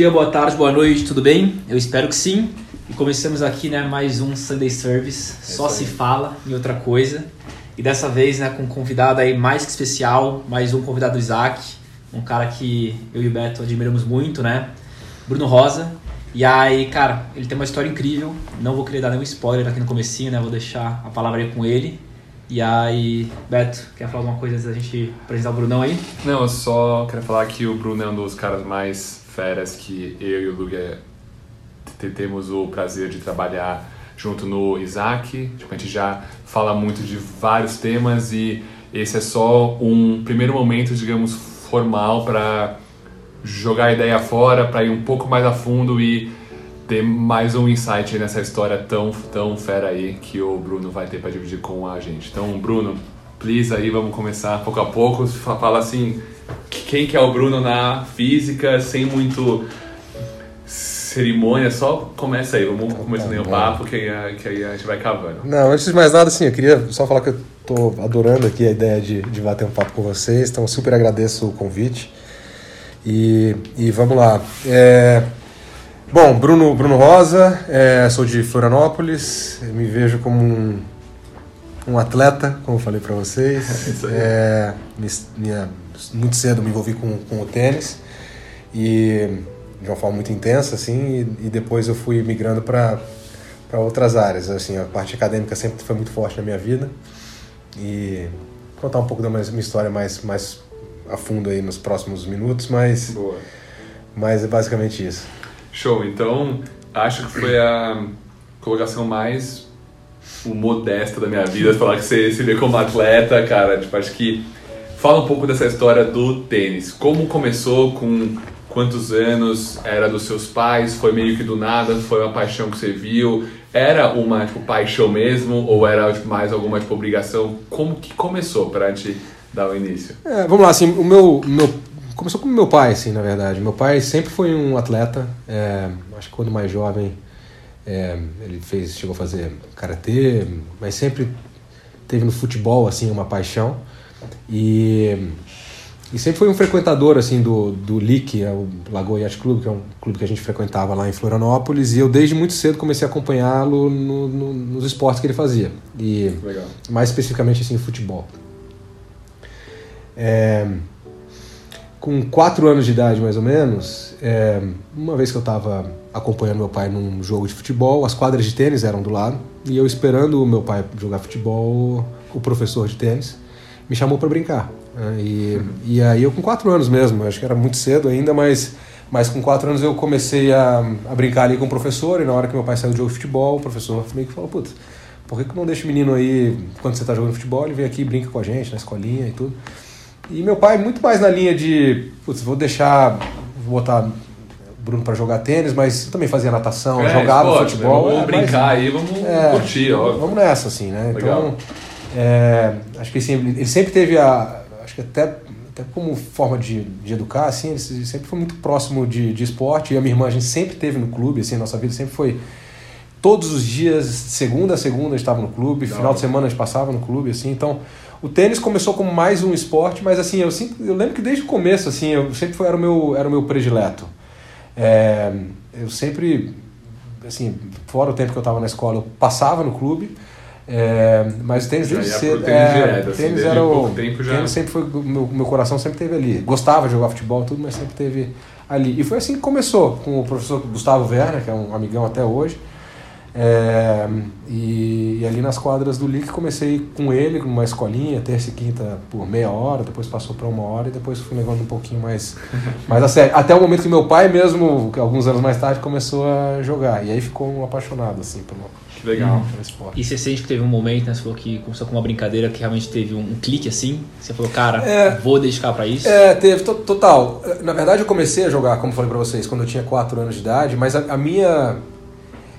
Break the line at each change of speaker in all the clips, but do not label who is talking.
Dia, boa tarde, boa noite, tudo bem? Eu espero que sim. E começamos aqui, né, mais um Sunday Service, é só se fala em outra coisa. E dessa vez, né, com um convidado aí mais que especial, mais um convidado do Isaac, um cara que eu e o Beto admiramos muito, né? Bruno Rosa. E aí, cara, ele tem uma história incrível. Não vou querer dar nenhum spoiler aqui no comecinho, né? Vou deixar a palavra aí com ele. E aí, Beto, quer falar alguma coisa antes da gente apresentar o Brunão aí?
Não, eu só quero falar que o Bruno é um dos caras mais feras que eu e o Luga temos o prazer de trabalhar junto no Isaac. Tipo, a gente já fala muito de vários temas e esse é só um primeiro momento, digamos, formal para jogar a ideia fora, para ir um pouco mais a fundo e ter mais um insight nessa história tão, tão fera aí que o Bruno vai ter para dividir com a gente. Então, Bruno, please aí, vamos começar pouco a pouco. Fala assim, quem que é o Bruno na física, sem muito cerimônia, só começa aí, vamos começando tá o papo, que aí, que aí a gente vai cavando.
Não, antes de mais nada, assim, eu queria só falar que eu tô adorando aqui a ideia de, de bater um papo com vocês, então super agradeço o convite. E, e vamos lá. É, Bom, Bruno, Bruno Rosa, é, sou de Florianópolis, me vejo como um, um atleta, como eu falei para vocês. É, minha, muito cedo me envolvi com, com o tênis e de uma forma muito intensa, assim, e, e depois eu fui migrando para para outras áreas. Assim, a parte acadêmica sempre foi muito forte na minha vida e contar um pouco da minha história mais, mais a fundo aí nos próximos minutos, mas,
Boa.
mas é basicamente isso.
Show, então acho que foi a colocação mais modesta da minha vida, falar que você se vê como atleta, cara, tipo, acho que fala um pouco dessa história do tênis. Como começou, com quantos anos, era dos seus pais, foi meio que do nada, foi uma paixão que você viu, era uma, tipo, paixão mesmo, ou era tipo, mais alguma, tipo, obrigação? Como que começou para te dar o início?
É, vamos lá, assim, o meu, meu começou com meu pai, assim, na verdade. Meu pai sempre foi um atleta. É, acho que quando mais jovem é, ele fez, chegou a fazer karatê, mas sempre teve no futebol assim uma paixão e, e sempre foi um frequentador assim do do LIC, é o Lagoa Yacht Club, que é um clube que a gente frequentava lá em Florianópolis. E eu desde muito cedo comecei a acompanhá-lo no, no, nos esportes que ele fazia e
Legal.
mais especificamente assim futebol. É, com quatro anos de idade, mais ou menos, é, uma vez que eu estava acompanhando meu pai num jogo de futebol, as quadras de tênis eram do lado, e eu esperando o meu pai jogar futebol, o professor de tênis me chamou para brincar. Né? E, uhum. e aí eu com quatro anos mesmo, acho que era muito cedo ainda, mas, mas com quatro anos eu comecei a, a brincar ali com o professor, e na hora que meu pai saiu do jogo de futebol, o professor meio que falou, putz, por que, que não deixa o menino aí, quando você está jogando futebol, ele vem aqui e brinca com a gente na escolinha e tudo. E meu pai muito mais na linha de, putz, vou deixar, vou botar Bruno para jogar tênis, mas eu também fazia natação, é, jogava esporte, futebol.
Né? Vamos é, brincar mas, aí, vamos é, curtir, ó.
Vamos nessa, assim, né? Legal. Então, é, acho que assim, ele sempre teve a, acho que até, até como forma de, de educar, assim, ele sempre foi muito próximo de, de esporte. E a minha irmã, a gente sempre teve no clube, assim, nossa vida sempre foi todos os dias, segunda a segunda a gente estava no clube, Não. final de semana a gente passava no clube, assim, então o tênis começou como mais um esporte, mas assim, eu, sempre, eu lembro que desde o começo, assim, eu sempre foi, era, o meu, era o meu predileto. É, eu sempre, assim, fora o tempo que eu estava na escola, eu passava no clube, é, mas o tênis desde cedo.
Tênis, é, direto, assim, tênis era o.
Tempo já... tênis sempre foi. Meu, meu coração sempre teve ali. Gostava de jogar futebol, tudo, mas sempre teve ali. E foi assim que começou, com o professor Gustavo Werner, que é um amigão até hoje. É, e, e, ali nas quadras do LIC comecei com ele, numa escolinha, terça e quinta por meia hora, depois passou para uma hora e depois fui levando um pouquinho mais, mais a sério. Até o momento que meu pai mesmo, alguns anos mais tarde, começou a jogar. E aí ficou um apaixonado assim pelo,
que legal.
esporte. E você sente que teve um momento, né? Você falou que começou com uma brincadeira que realmente teve um, um clique assim? Você falou, cara, é, vou dedicar para isso?
É, teve, total. Na verdade eu comecei a jogar, como falei para vocês, quando eu tinha 4 anos de idade, mas a, a minha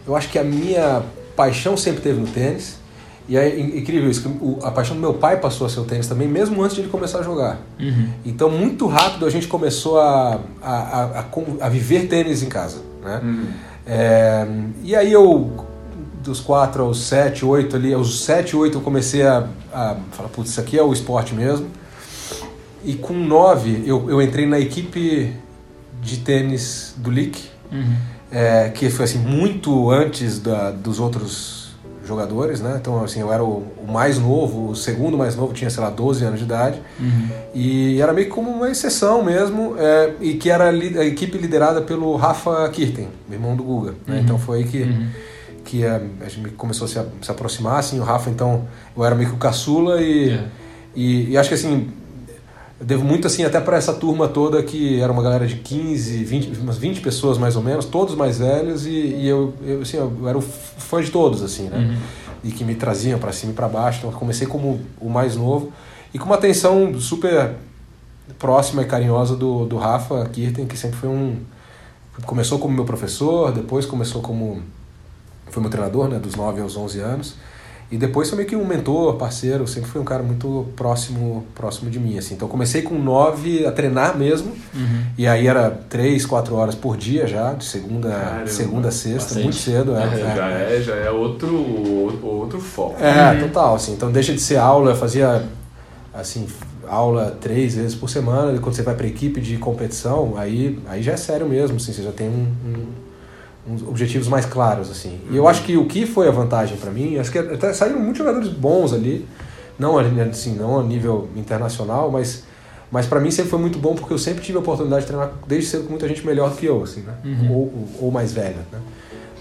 eu acho que a minha paixão sempre teve no tênis. E é incrível isso, que a paixão do meu pai passou a ser o tênis também, mesmo antes de ele começar a jogar.
Uhum.
Então, muito rápido a gente começou a, a, a, a viver tênis em casa. Né?
Uhum.
É, e aí eu, dos 4 aos 7, 8 ali, aos 7, 8 eu comecei a, a falar, putz, isso aqui é o esporte mesmo. E com 9 eu, eu entrei na equipe de tênis do Lick,
Uhum.
é, que foi assim muito antes da, dos outros jogadores, né? Então assim, eu era o, o mais novo, o segundo mais novo, tinha, sei lá, 12 anos de idade.
Uhum.
E era meio como uma exceção mesmo, é, e que era a equipe liderada pelo Rafa Kirten, irmão do Guga. né? Então foi aí que,
Uhum.
Que é, a gente começou a se, a- se aproximar, assim, o Rafa então, eu era meio que o caçula e,
É.
e, e acho que assim, eu devo muito assim até para essa turma toda que era uma galera de 15, 20, umas 20 pessoas mais ou menos, todos mais velhos e, e eu, eu, assim, eu era o fã de todos, assim, né?
Uhum.
E que me traziam para cima e para baixo, então comecei como o mais novo e com uma atenção super próxima e carinhosa do, do Rafa Kirten, que sempre foi um. Começou como meu professor, depois começou como. Foi meu treinador, né, dos 9 aos 11 anos. E depois foi meio que um mentor, parceiro, sempre foi um cara muito próximo próximo de mim. Assim. Então eu comecei com 9 a treinar mesmo,
Uhum.
e aí era 3, 4 horas por dia já, de segunda,
Caramba,
segunda a sexta,
bastante.
muito cedo. É,
É, já, é, já é outro, outro foco.
É, total, assim. Então deixa de ser aula, eu fazia assim, aula três vezes por semana, e quando você vai para equipe de competição, aí, aí já é sério mesmo, assim, você já tem um, um- uns objetivos mais claros, assim. E eu acho que o que foi a vantagem para mim, acho que até saíram muitos jogadores bons ali, não a- assim, não a nível internacional, mas mas para mim sempre foi muito bom porque eu sempre tive a oportunidade de treinar desde cedo com muita gente melhor do que eu, assim, né?
Uhum.
Ou, ou- ou mais velha, né?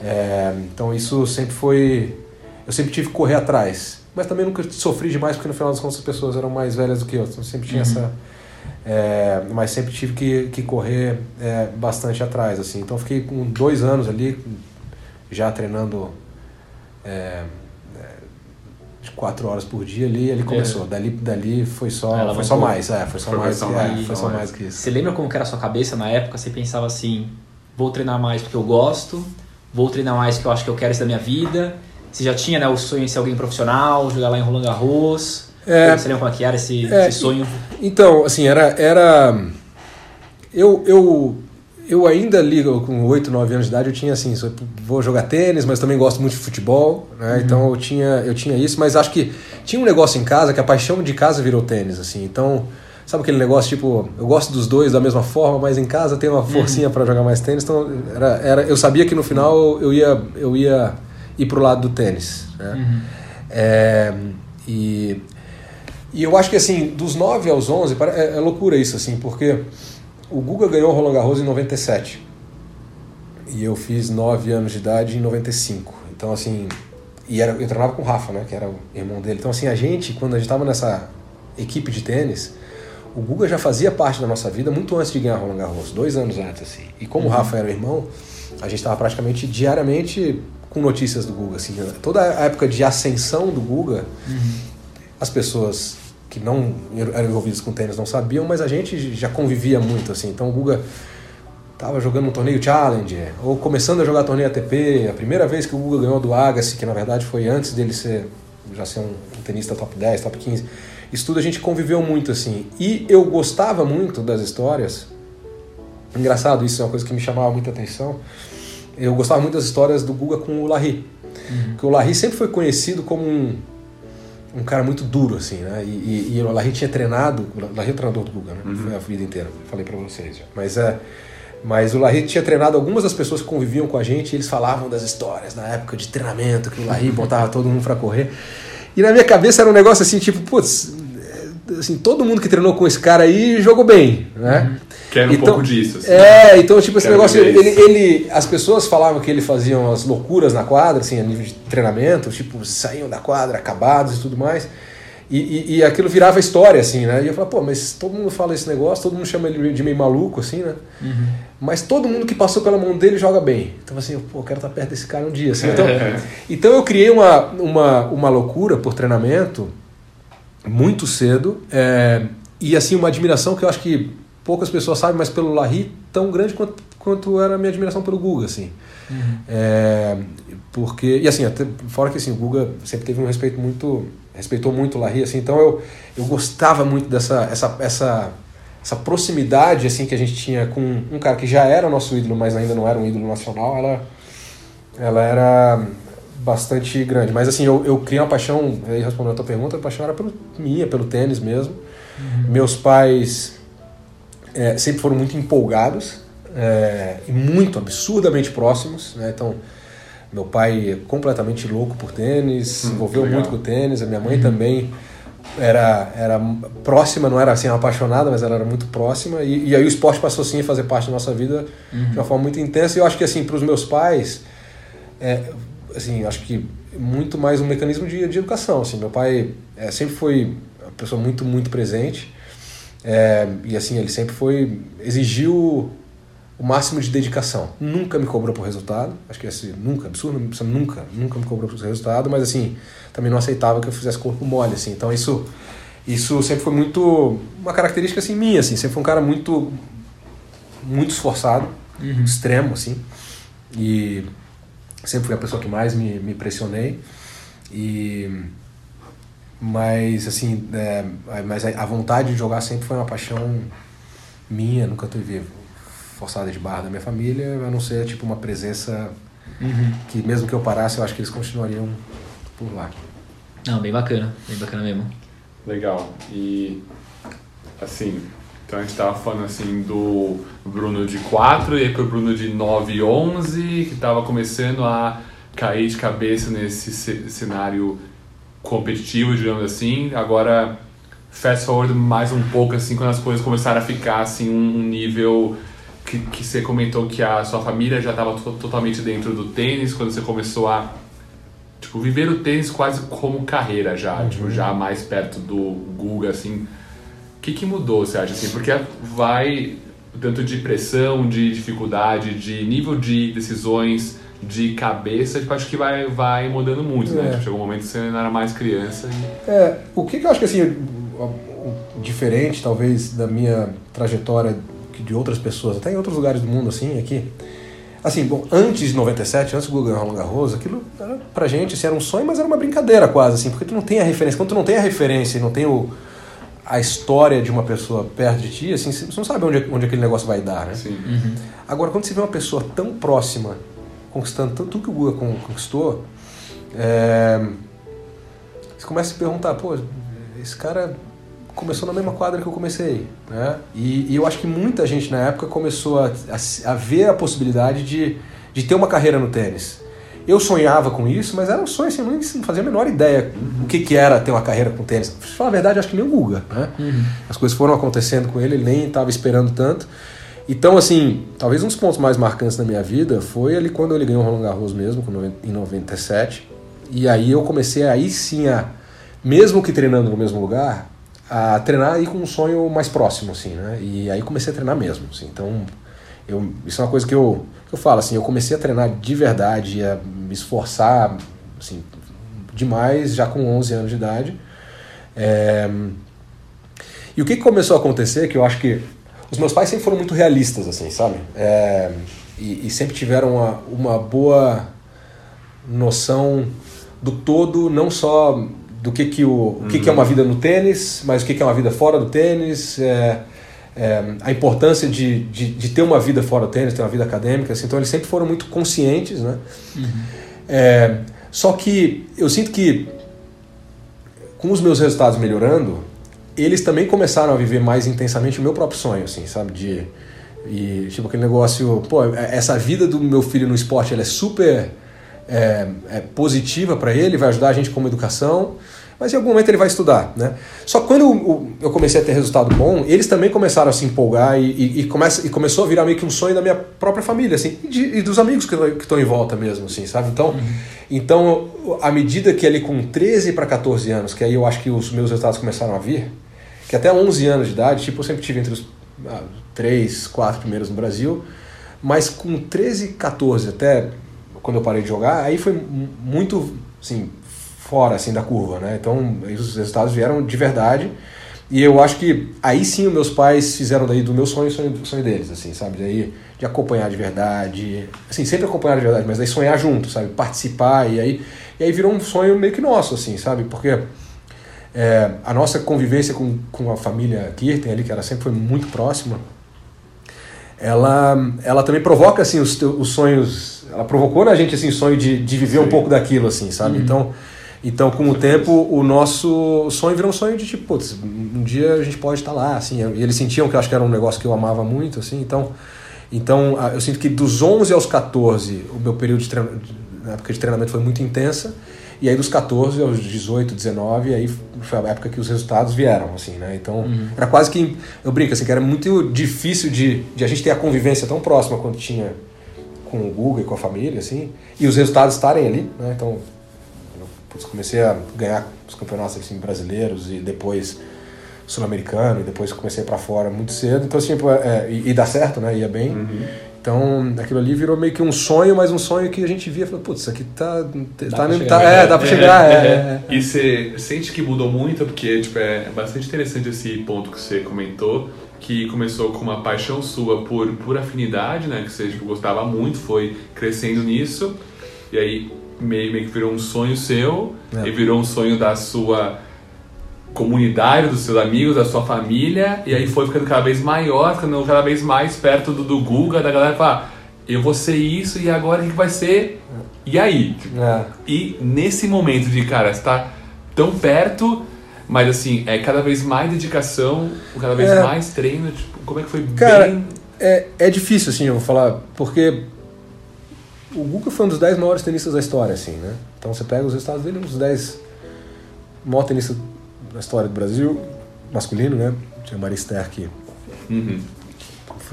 É, então isso sempre foi eu sempre tive que correr atrás. Mas também nunca sofri demais, porque no final das contas as pessoas eram mais velhas do que eu. Então sempre tinha
Uhum.
essa. É, mas sempre tive que, que correr é, bastante atrás. assim Então fiquei com dois anos ali, já treinando é, é, de quatro horas por dia ali, ele começou. Dali, dali foi só,
Ela
foi só mais, é, foi só
Foi
mais,
só
é, foi
só
só
mais.
mais que isso.
Você lembra como que era a sua cabeça na época? Você pensava assim, vou treinar mais porque eu gosto, vou treinar mais porque eu acho que eu quero isso da minha vida. Você já tinha né, o sonho de ser alguém profissional, jogar lá em Roland Garros.
É.
Como era esse,
É,
esse sonho?
Então, assim, era. era eu, eu, eu ainda ali, com 8, 9 anos de idade, eu tinha assim, vou jogar tênis, mas também gosto muito de futebol, né? Então eu tinha, eu tinha isso, mas acho que tinha um negócio em casa que a paixão de casa virou tênis, assim. Então, sabe aquele negócio tipo, eu gosto dos dois da mesma forma, mas em casa tem uma forcinha pra jogar mais tênis, então era, era, eu sabia que no final eu ia, eu ia ir pro lado do tênis, né? É, e e eu acho que assim, dos 9 aos 11, pare- é, é loucura isso, assim, porque o Guga ganhou o Roland Garros em 97. E eu fiz 9 anos de idade em 95. Então, assim, e era, eu treinava com o Rafa, né, que era o irmão dele. Então, assim, a gente, quando a gente estava nessa equipe de tênis, o Guga já fazia parte da nossa vida muito antes de ganhar o Roland Garros, dois anos antes, assim. E como o Rafa era o irmão, a gente estava praticamente diariamente com notícias do Guga, assim. Toda a época de ascensão do Guga, as pessoas que não eram envolvidas com tênis não sabiam, mas a gente já convivia muito, assim. Então o Guga tava jogando um torneio Challenger, ou começando a jogar torneio ATP, a primeira vez que o Guga ganhou do Agassi, que na verdade foi antes dele ser já ser um, tenista top 10, top 15. Isso tudo a gente conviveu muito, assim. E eu gostava muito das histórias. Engraçado, isso é uma coisa que me chamava muita atenção. Eu gostava muito das histórias do Guga com o Larry. Porque o Larry sempre foi conhecido como um, um cara muito duro, assim, né? E, e, e o Larry tinha treinado, o Larry é o treinador do Guga, né? Foi a vida inteira, falei pra vocês já. Mas, é, mas o Larry tinha treinado algumas das pessoas que conviviam com a gente e eles falavam das histórias na época de treinamento, que o Larry botava todo mundo pra correr. E na minha cabeça era um negócio assim, tipo, putz, é, assim, todo mundo que treinou com esse cara aí jogou bem, né?
Quero um pouco disso. assim.
É, então, tipo, esse negócio, ele, ele, as pessoas falavam que ele fazia umas loucuras na quadra, assim, a nível de treinamento, tipo, saíam da quadra acabados e tudo mais. E, e, e aquilo virava história, assim, né? E eu falava, pô, mas todo mundo fala esse negócio, todo mundo chama ele de meio maluco, assim, né? Mas todo mundo que passou pela mão dele joga bem. Então, assim, eu, pô, eu quero estar perto desse cara um dia, assim. Então, então eu criei uma, uma, uma loucura por treinamento muito cedo. é, e assim, uma admiração que eu acho que poucas pessoas sabem, mas pelo Larry tão grande quanto, quanto era a minha admiração pelo Guga, assim. É, porque, e assim, até, fora que assim, o Guga sempre teve um respeito muito, respeitou muito o Larry, assim, então eu, eu gostava muito dessa essa, essa, essa proximidade assim que a gente tinha com um cara que já era nosso ídolo, mas ainda não era um ídolo nacional, ela, ela era bastante grande. Mas assim, eu, eu criei uma paixão, aí respondendo a tua pergunta, a paixão era pelo, minha, pelo tênis mesmo. Meus pais é, sempre foram muito empolgados é, e muito absurdamente próximos, né? Então, meu pai é completamente louco por tênis, se
Hum,
envolveu
legal.
muito com o tênis, a minha mãe também era, era próxima, não era assim apaixonada, mas ela era muito próxima, e, e aí o esporte passou sim a fazer parte da nossa vida de uma forma muito intensa, e eu acho que assim, para os meus pais, é, assim, acho que muito mais um mecanismo de, de educação, assim, meu pai é, sempre foi uma pessoa muito, muito presente, é, e assim, ele sempre foi, exigiu o máximo de dedicação. Nunca me cobrou por resultado, acho que esse nunca, absurdo, nunca, nunca me cobrou por resultado, mas assim, também não aceitava que eu fizesse corpo mole, assim. Então isso isso sempre foi muito uma característica assim minha, assim, sempre foi um cara muito muito esforçado, extremo assim. E sempre fui a pessoa que mais me, me pressionei e mas assim é, mas a a vontade de jogar sempre foi uma paixão minha nunca tive forçada de barra da minha família a não ser tipo uma presença que mesmo que eu parasse eu acho que eles continuariam por lá
Não, bem bacana, bem bacana mesmo.
Legal. E assim, então a gente tava falando assim do Bruno de 4 e aí pro Bruno de 9 e 11, que tava começando a cair de cabeça nesse ce- cenário competitivo, digamos assim. Agora fast forward mais um pouco assim quando as coisas começaram a ficar assim um um nível que, que você comentou que a sua família já estava totalmente dentro do tênis quando você começou a tipo viver o tênis quase como carreira já tipo já mais perto do Guga assim. O que, que mudou você acha assim? Porque vai tanto de pressão de dificuldade de nível de decisões de cabeça tipo, acho que vai vai mudando muito né
É.
Tipo, chegou um momento que você não era mais criança e
É, o que, que eu acho que assim, diferente talvez da minha trajetória de outras pessoas, até em outros lugares do mundo assim, aqui. Assim, bom, antes de 97, antes do Guga Roland Garros, aquilo era pra gente, assim, era um sonho, mas era uma brincadeira quase, assim, porque tu não tem a referência. Quando tu não tem a referência e não tem o, a história de uma pessoa perto de ti, assim, você não sabe onde, onde aquele negócio vai dar, né?
assim
Agora, quando você vê uma pessoa tão próxima, conquistando tanto que o Guga con- conquistou, é, você começa a se perguntar, pô, esse cara começou na mesma quadra que eu comecei, né? E, e eu acho que muita gente na época começou a, a a ver a possibilidade de, de ter uma carreira no tênis. Eu sonhava com isso, mas era um sonho assim, eu não fazia a menor ideia o que, que era ter uma carreira com tênis. Pra falar a verdade, acho que nem o Guga, né? As coisas foram acontecendo com ele, ele nem estava esperando tanto. Então, assim, talvez um dos pontos mais marcantes da minha vida foi ali quando ele ganhou o Roland Garros mesmo, em 97. E aí eu comecei aí sim a, mesmo que treinando no mesmo lugar, a treinar aí com um sonho mais próximo, assim, né? E aí comecei a treinar mesmo, assim. Então, eu, isso é uma coisa que eu, que eu falo, assim, eu comecei a treinar de verdade, a me esforçar, assim, demais, já com 11 anos de idade. É, E o que começou a acontecer, que eu acho que os meus pais sempre foram muito realistas, assim, sabe? É, e, e sempre tiveram uma, uma boa noção do todo, não só do que, que, o, o que, que é uma vida no tênis, mas o que, que é uma vida fora do tênis, é, é, a importância de, de, de ter uma vida fora do tênis, ter uma vida acadêmica. Assim, então eles sempre foram muito conscientes, né? É, só que eu sinto que com os meus resultados melhorando, eles também começaram a viver mais intensamente o meu próprio sonho, assim, sabe? De, e, tipo, aquele negócio, pô, essa vida do meu filho no esporte, ela é super é, é positiva para ele, vai ajudar a gente como educação, mas em algum momento ele vai estudar, né? Só que quando eu, eu comecei a ter resultado bom, eles também começaram a se empolgar e, e, e, começa, e começou a virar meio que um sonho da minha própria família, assim, e, de, e dos amigos que estão em volta mesmo, assim, sabe? Então, então, à medida que ali com 13 para 14 anos, que aí eu acho que os meus resultados começaram a vir, que até 11 anos de idade, tipo, eu sempre tive entre os ah, 3, 4 primeiros no Brasil, mas com 13, 14 até quando eu parei de jogar, aí foi muito, assim, fora assim da curva, né? Então, os resultados vieram de verdade. E eu acho que aí sim os meus pais fizeram daí do meu sonho sonho, sonho deles, assim, sabe? Daí de acompanhar de verdade, assim, sempre acompanhar de verdade, mas daí sonhar junto, sabe? Participar e aí e aí virou um sonho meio que nosso, assim, sabe? Porque é, a nossa convivência com, com a família Kirten ali, que ela sempre foi muito próxima, ela, ela também provoca assim os, os sonhos, ela provocou na gente assim o sonho de, de viver Sim. um pouco daquilo, assim, sabe? Uhum. Então então, com o tempo, o nosso sonho virou um sonho de tipo, putz, um dia a gente pode estar lá, assim. E eles sentiam que eu acho que era um negócio que eu amava muito, assim. Então, Então, eu sinto que dos 11 aos 14, o meu período de treinamento, na época de treinamento foi muito intensa. E aí dos 14 aos 18, 19, aí foi a época que os resultados vieram, assim, né? Então, uhum. era quase que, eu brinco, assim, que era muito difícil de, de a gente ter a convivência tão próxima quando tinha com o Google e com a família, assim, e os resultados estarem ali, né? Então, eu putz, comecei a ganhar os campeonatos assim, brasileiros e depois sul-americano, e depois comecei para fora muito cedo, então, assim, é, e, e dá certo, né? Ia bem. Uhum. Então, aquilo ali virou meio que um sonho, mas um sonho que a gente via, falou, putz, isso aqui tá,
dá
tá,
chegar, tá é, dá pra é, chegar. É, é, é. E você sente que mudou muito, porque tipo, é bastante interessante esse ponto que você comentou, que começou com uma paixão sua por, por afinidade, né, que você tipo, gostava muito, foi crescendo nisso, e aí meio, meio que virou um sonho seu, é. e virou um sonho da sua comunidade, dos seus amigos, da sua família, e aí foi ficando cada vez maior, ficando cada vez mais perto do, do Guga, da galera falar, eu vou ser isso e agora o que vai ser? E aí? É. E nesse momento de, cara, está tão perto, mas assim, é cada vez mais dedicação, cada vez é. mais treino, tipo, como é que foi
cara, bem... É, é difícil, assim, eu vou falar, porque o Guga foi um dos 10 maiores tenistas da história, assim, né? Então você pega os resultados dele, um dos 10 maiores tenistas na história do Brasil, masculino, né? Tinha Marister que uhum.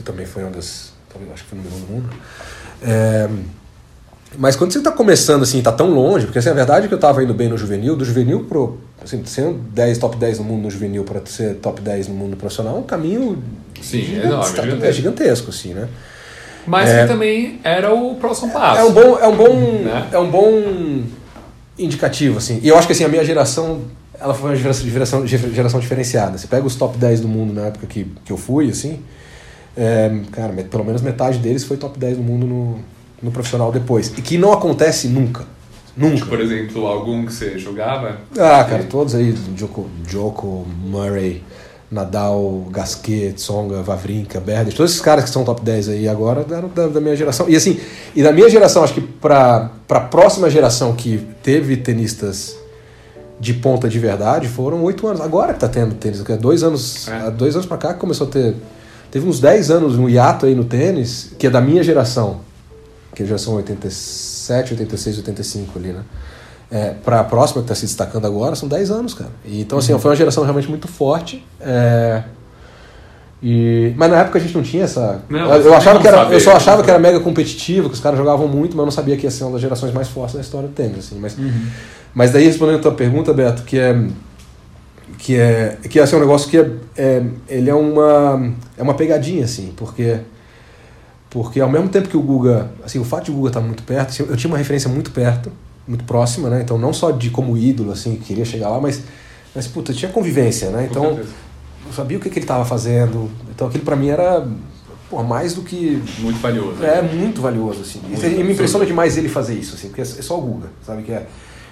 também foi uma das. Acho que foi o número um do mundo. É, mas quando você está começando assim, está tão longe, porque assim, a verdade é que eu estava indo bem no juvenil, do juvenil pro. Assim, sendo 10, top 10 no mundo no juvenil para ser top 10 no mundo profissional, é um caminho
Sim, gigante, é enorme,
gigantesco. É gigantesco, assim, né?
Mas é, que também era o próximo passo.
É um bom, é um bom, né? é um bom indicativo, assim. E eu acho que assim, a minha geração ela foi uma geração, geração, diferenciada. Você pega os top 10 do mundo na época que, que eu fui, assim, é, cara, pelo menos metade deles foi top 10 do mundo no, no profissional depois. E que não acontece nunca. Nunca.
Por exemplo, algum que você jogava?
Ah, cara, todos aí, Joko, Joko Murray, Nadal, Gasquet, Tsonga, Vavrinka, Berder, todos esses caras que são top 10 aí agora eram da, da minha geração. E assim, e da minha geração, acho que para a próxima geração que teve tenistas de ponta de verdade foram oito anos. Agora que tá tendo tênis, dois anos, é. dois anos para cá que começou a ter. Teve uns 10 anos um hiato aí no tênis, que é da minha geração, que é a geração 87, 86, 85 ali, né? É, para a próxima que está se destacando agora, são 10 anos, cara. E, então, assim, uhum. foi uma geração realmente muito forte. É, e, mas na época a gente não tinha essa. Não, eu, achava que era, eu só achava que era mega competitivo, que os caras jogavam muito, mas eu não sabia que ia ser uma das gerações mais fortes da história do tênis. Assim, mas, uhum. mas daí, respondendo a tua pergunta, Beto, que é. Que é, que é assim, um negócio que é, é, ele é uma, é uma pegadinha, assim, porque, porque ao mesmo tempo que o Guga, assim, o fato de o Guga estar muito perto, assim, eu tinha uma referência muito perto, muito próxima, né, então não só de como ídolo, assim, queria chegar lá, mas, mas puta, tinha convivência, né, então sabia o que, que ele estava fazendo. Então aquilo para mim era pô, mais do que.
Muito valioso.
É, né? muito valioso, assim. Muito e me impressiona demais ele fazer isso, assim, porque é só o Guga, sabe? Que é,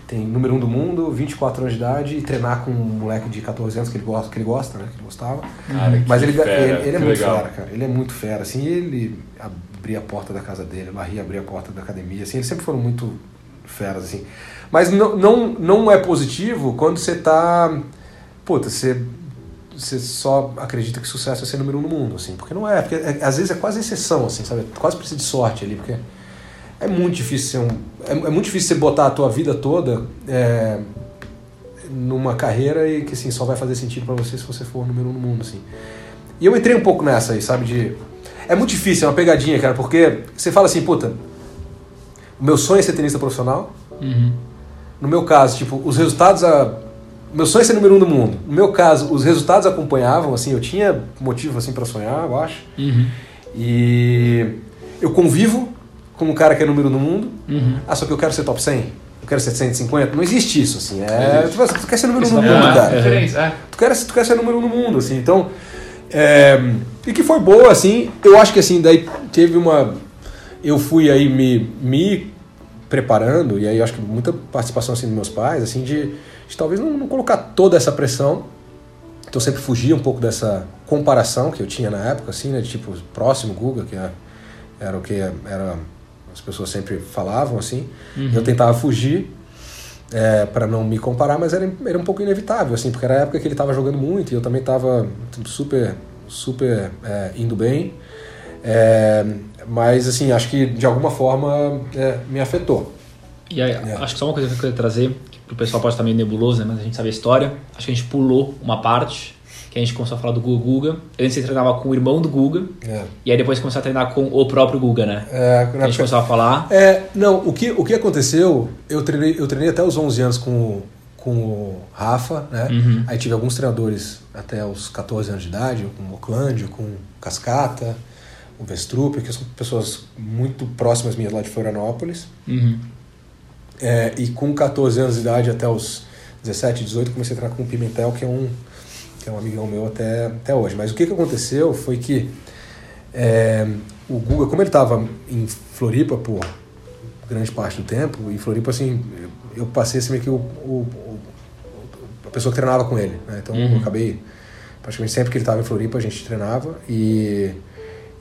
tem número um do mundo, 24 anos de idade, e treinar com um moleque de 14 anos que ele gosta, que ele gosta né? Que ele gostava.
Cara,
Mas ele,
fera,
ele, ele é muito legal. fera, cara. Ele é muito fera, assim, ele abria a porta da casa dele, varria abria a porta da academia, assim, eles sempre foram muito feras, assim. Mas não, não, não é positivo quando você tá. Puta, você você só acredita que sucesso é ser número um no mundo, assim, porque não é, porque é, às vezes é quase exceção, assim, sabe? Quase precisa de sorte ali, porque é muito difícil ser um, é, é muito difícil você botar a tua vida toda é, numa carreira e que assim só vai fazer sentido para você se você for número um no mundo, assim. E eu entrei um pouco nessa aí, sabe? De é muito difícil, é uma pegadinha, cara, porque você fala assim, puta, o meu sonho é ser tenista profissional. Uhum. No meu caso, tipo, os resultados a meu sonho é ser número um do mundo. No meu caso, os resultados acompanhavam, assim, eu tinha motivo assim para sonhar, eu acho. Uhum. E eu convivo com um cara que é número um do mundo. Uhum. Ah, só que eu quero ser top 100. Eu quero ser 150. Não existe isso, assim. É, tu, tu, quer ser número um do mundo, cara. É, é. Tu, quer, tu quer ser número um do mundo, assim. Então, é, e que foi boa, assim. Eu acho que, assim, daí teve uma... Eu fui aí me, me preparando, e aí acho que muita participação, assim, dos meus pais, assim, de de talvez não, não colocar toda essa pressão. Então sempre fugia um pouco dessa comparação que eu tinha na época, assim, né? De tipo, próximo Google, que era, é, era o que era, as pessoas sempre falavam, assim. Uhum. Eu tentava fugir é, para não me comparar, mas era, era um pouco inevitável, assim, porque era a época que ele estava jogando muito e eu também estava super, super é, indo bem. É, mas, assim, acho que de alguma forma é, me afetou.
E aí, é. acho que só uma coisa que eu queria trazer, que o pessoal pode estar meio nebuloso, né, mas a gente sabe a história. Acho que a gente pulou uma parte, que a gente começou a falar do Guga. Antes você treinava com o irmão do Guga,
É.
e aí depois começou a treinar com o próprio Guga, né?
É,
a gente começou a falar.
É, não, o que, o que aconteceu, eu treinei, eu treinei até os 11 anos com, o- com o Rafa, né?
Uhum.
Aí tive alguns treinadores até os 14 anos de idade, com o Oclândio, com o Cascata, o Vestrup, que são pessoas muito próximas minhas lá de Florianópolis.
Uhum.
É, e com 14 anos de idade até os 17, 18, comecei a treinar com o Pimentel, que é um, que é um amigão meu até, até hoje. Mas o que, que aconteceu foi que é, o Guga, como ele estava em Floripa por grande parte do tempo, e Floripa, assim, eu, passei a ser meio que o, o- o- a pessoa que treinava com ele. Né? Então
Uhum.
eu acabei, praticamente sempre que ele estava em Floripa, a gente treinava, e,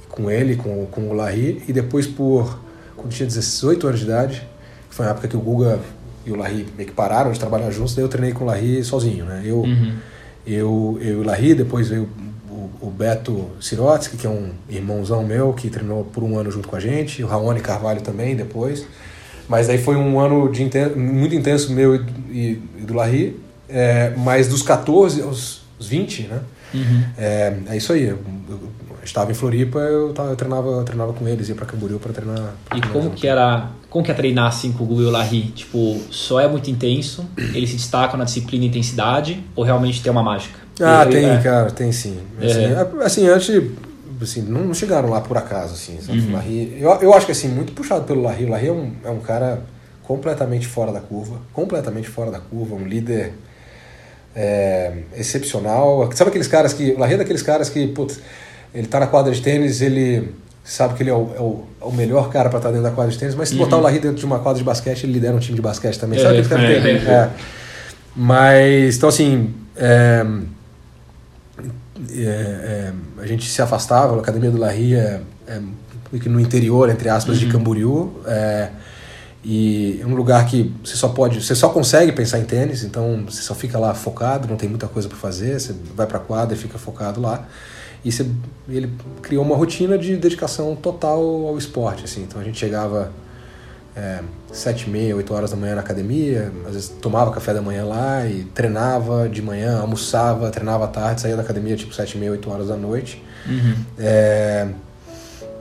e com ele, com, com o Larry, e depois por, quando tinha 18 anos de idade, foi a época que o Guga e o Larry meio que pararam de trabalhar juntos, daí eu treinei com o Larry sozinho, né? Eu,
Uhum.
eu, eu e o Larry, depois veio o, o Beto Sirotsky, que é um irmãozão meu, que treinou por um ano junto com a gente, o Raoni Carvalho também depois. Mas aí foi um ano de inten- muito intenso meu e, e- e do Larry, é, mas dos 14 aos 20, né?
Uhum.
É, é isso aí. Eu, eu estava em Floripa, eu, tava, eu treinava, eu treinava com eles, ia pra Camboriú pra treinar. pra
E
treinar
como
junto.
que era, como que é treinar assim com o Guga e o Larry? Tipo, só é muito intenso, eles se destacam na disciplina e intensidade, ou realmente tem uma mágica?
Ah,
Eu-
tem,
é.
cara, tem sim. Assim,
É.
é, assim, antes, assim, não chegaram lá por acaso, assim?
Uhum.
Larry, eu, eu acho que, assim, muito puxado pelo Larry. O Larry é um, é um cara completamente fora da curva, completamente fora da curva, um líder é, excepcional. Sabe aqueles caras que, o Larry é daqueles caras que, putz, ele tá na quadra de tênis, ele sabe que ele é o, é o, é o melhor cara pra estar dentro da quadra de tênis, mas se botar o Larry dentro de uma quadra de basquete, ele lidera um time de basquete também. Sabe
É,
aqueles caras que
é,
tem...
é.
é. Mas, então assim, é, é, é, a gente se afastava, a academia do Larry é, é que no interior, entre aspas, de Camboriú. É, e é um lugar que você só pode, você só consegue pensar em tênis, então você só fica lá focado, não tem muita coisa para fazer, você vai para quadra e fica focado lá. E você, ele criou uma rotina de dedicação total ao esporte, assim. Então a gente chegava é, sete e meia, oito horas da manhã na academia, às vezes tomava café da manhã lá e treinava de manhã, almoçava, treinava à tarde, saía da academia tipo sete e meia, oito horas da noite.
Uhum.
É,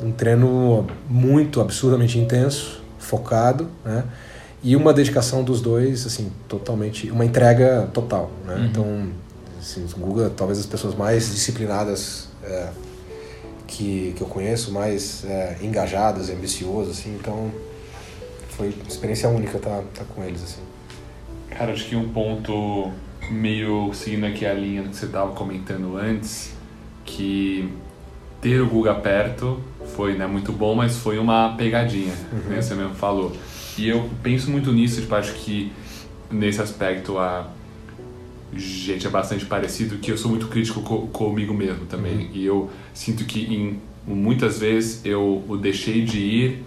um treino muito absurdamente intenso, focado, né? E uma dedicação dos dois, assim, totalmente, uma entrega total, né?
Uhum.
Então, assim, o Guga, talvez as pessoas mais disciplinadas é, que, que eu conheço, mais é, engajadas, ambiciosas, assim, então foi uma experiência única estar tá, com eles, assim.
Cara, acho que um ponto meio seguindo aqui a linha que você estava comentando antes, que ter o Guga perto foi né, muito bom, mas foi uma pegadinha, né, você mesmo falou. E eu penso muito nisso, tipo, acho que nesse aspecto a gente é bastante parecido, que eu sou muito crítico co comigo mesmo também. E eu sinto que em muitas vezes eu o deixei de ir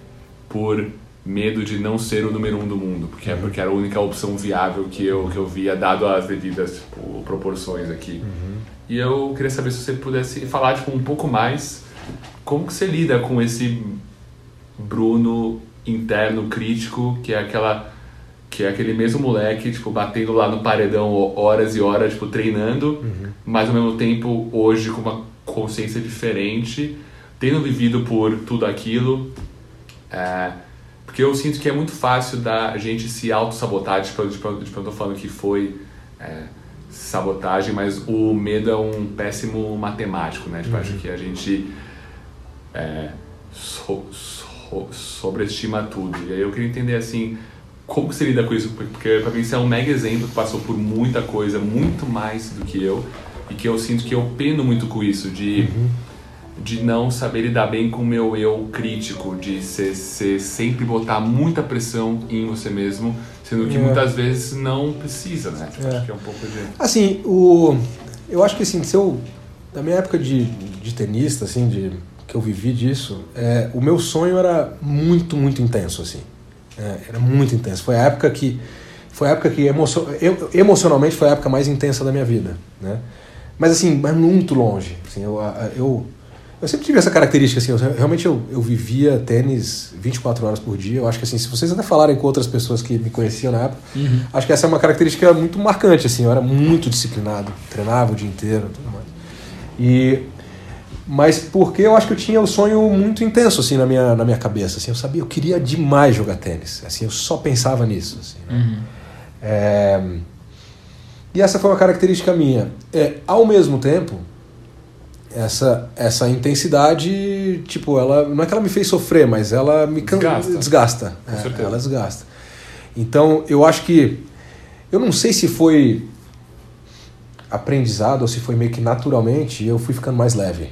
por medo de não ser o número um do mundo, porque é porque era a única opção viável que eu que eu via dado as devidas tipo, proporções aqui. E eu queria saber se você pudesse falar tipo um pouco mais como que você lida com esse Bruno interno crítico, que é aquela que é aquele mesmo moleque, tipo, batendo lá no paredão horas e horas, tipo, treinando, mas ao mesmo tempo hoje com uma consciência diferente, tendo vivido por tudo aquilo, é, porque eu sinto que é muito fácil da gente se auto-sabotar, tipo, tipo, tipo, eu tô falando que foi é, sabotagem, mas o medo é um péssimo matemático, né? Tipo, acho que a gente é, so, so, sobreestima tudo. E aí eu queria entender, assim, como você lida com isso? Porque pra mim você é um mega exemplo que passou por muita coisa, muito mais do que eu, e que eu sinto que eu peno muito com isso, de, de não saber lidar bem com o meu eu crítico, de ser, ser sempre botar muita pressão em você mesmo, sendo que
É.
muitas vezes não precisa, né?
É.
Acho que é um pouco de...
Assim, o, eu acho que assim, se eu, da minha época de, de tenista, assim, de, que eu vivi disso, é, o meu sonho era muito, muito intenso, assim. É, era muito intenso. Foi a época que, foi a época que emocio, eu- emocionalmente foi a época mais intensa da minha vida, né? Mas assim, mas muito longe. Assim, eu, eu, Eu sempre tive essa característica, assim, eu, realmente eu, eu vivia tênis 24 horas por dia. Eu acho que, assim, se vocês até falarem com outras pessoas que me conheciam na época,
Uhum.
acho que essa é uma característica muito marcante, assim. Eu era muito disciplinado, treinava o dia inteiro tudo mais. E, mas porque eu acho que eu tinha o sonho muito intenso, assim, na minha, na minha cabeça. Assim, eu sabia, eu queria demais jogar tênis. Assim, eu só pensava nisso, assim. né?
Uhum.
É, E essa foi uma característica minha. É, ao mesmo tempo, essa, essa intensidade, tipo, ela não é que ela me fez sofrer, mas ela me can-
Desgasta.
desgasta. É, ela desgasta. Então, eu acho que. Eu não sei se foi aprendizado ou se foi meio que naturalmente, eu fui ficando mais leve.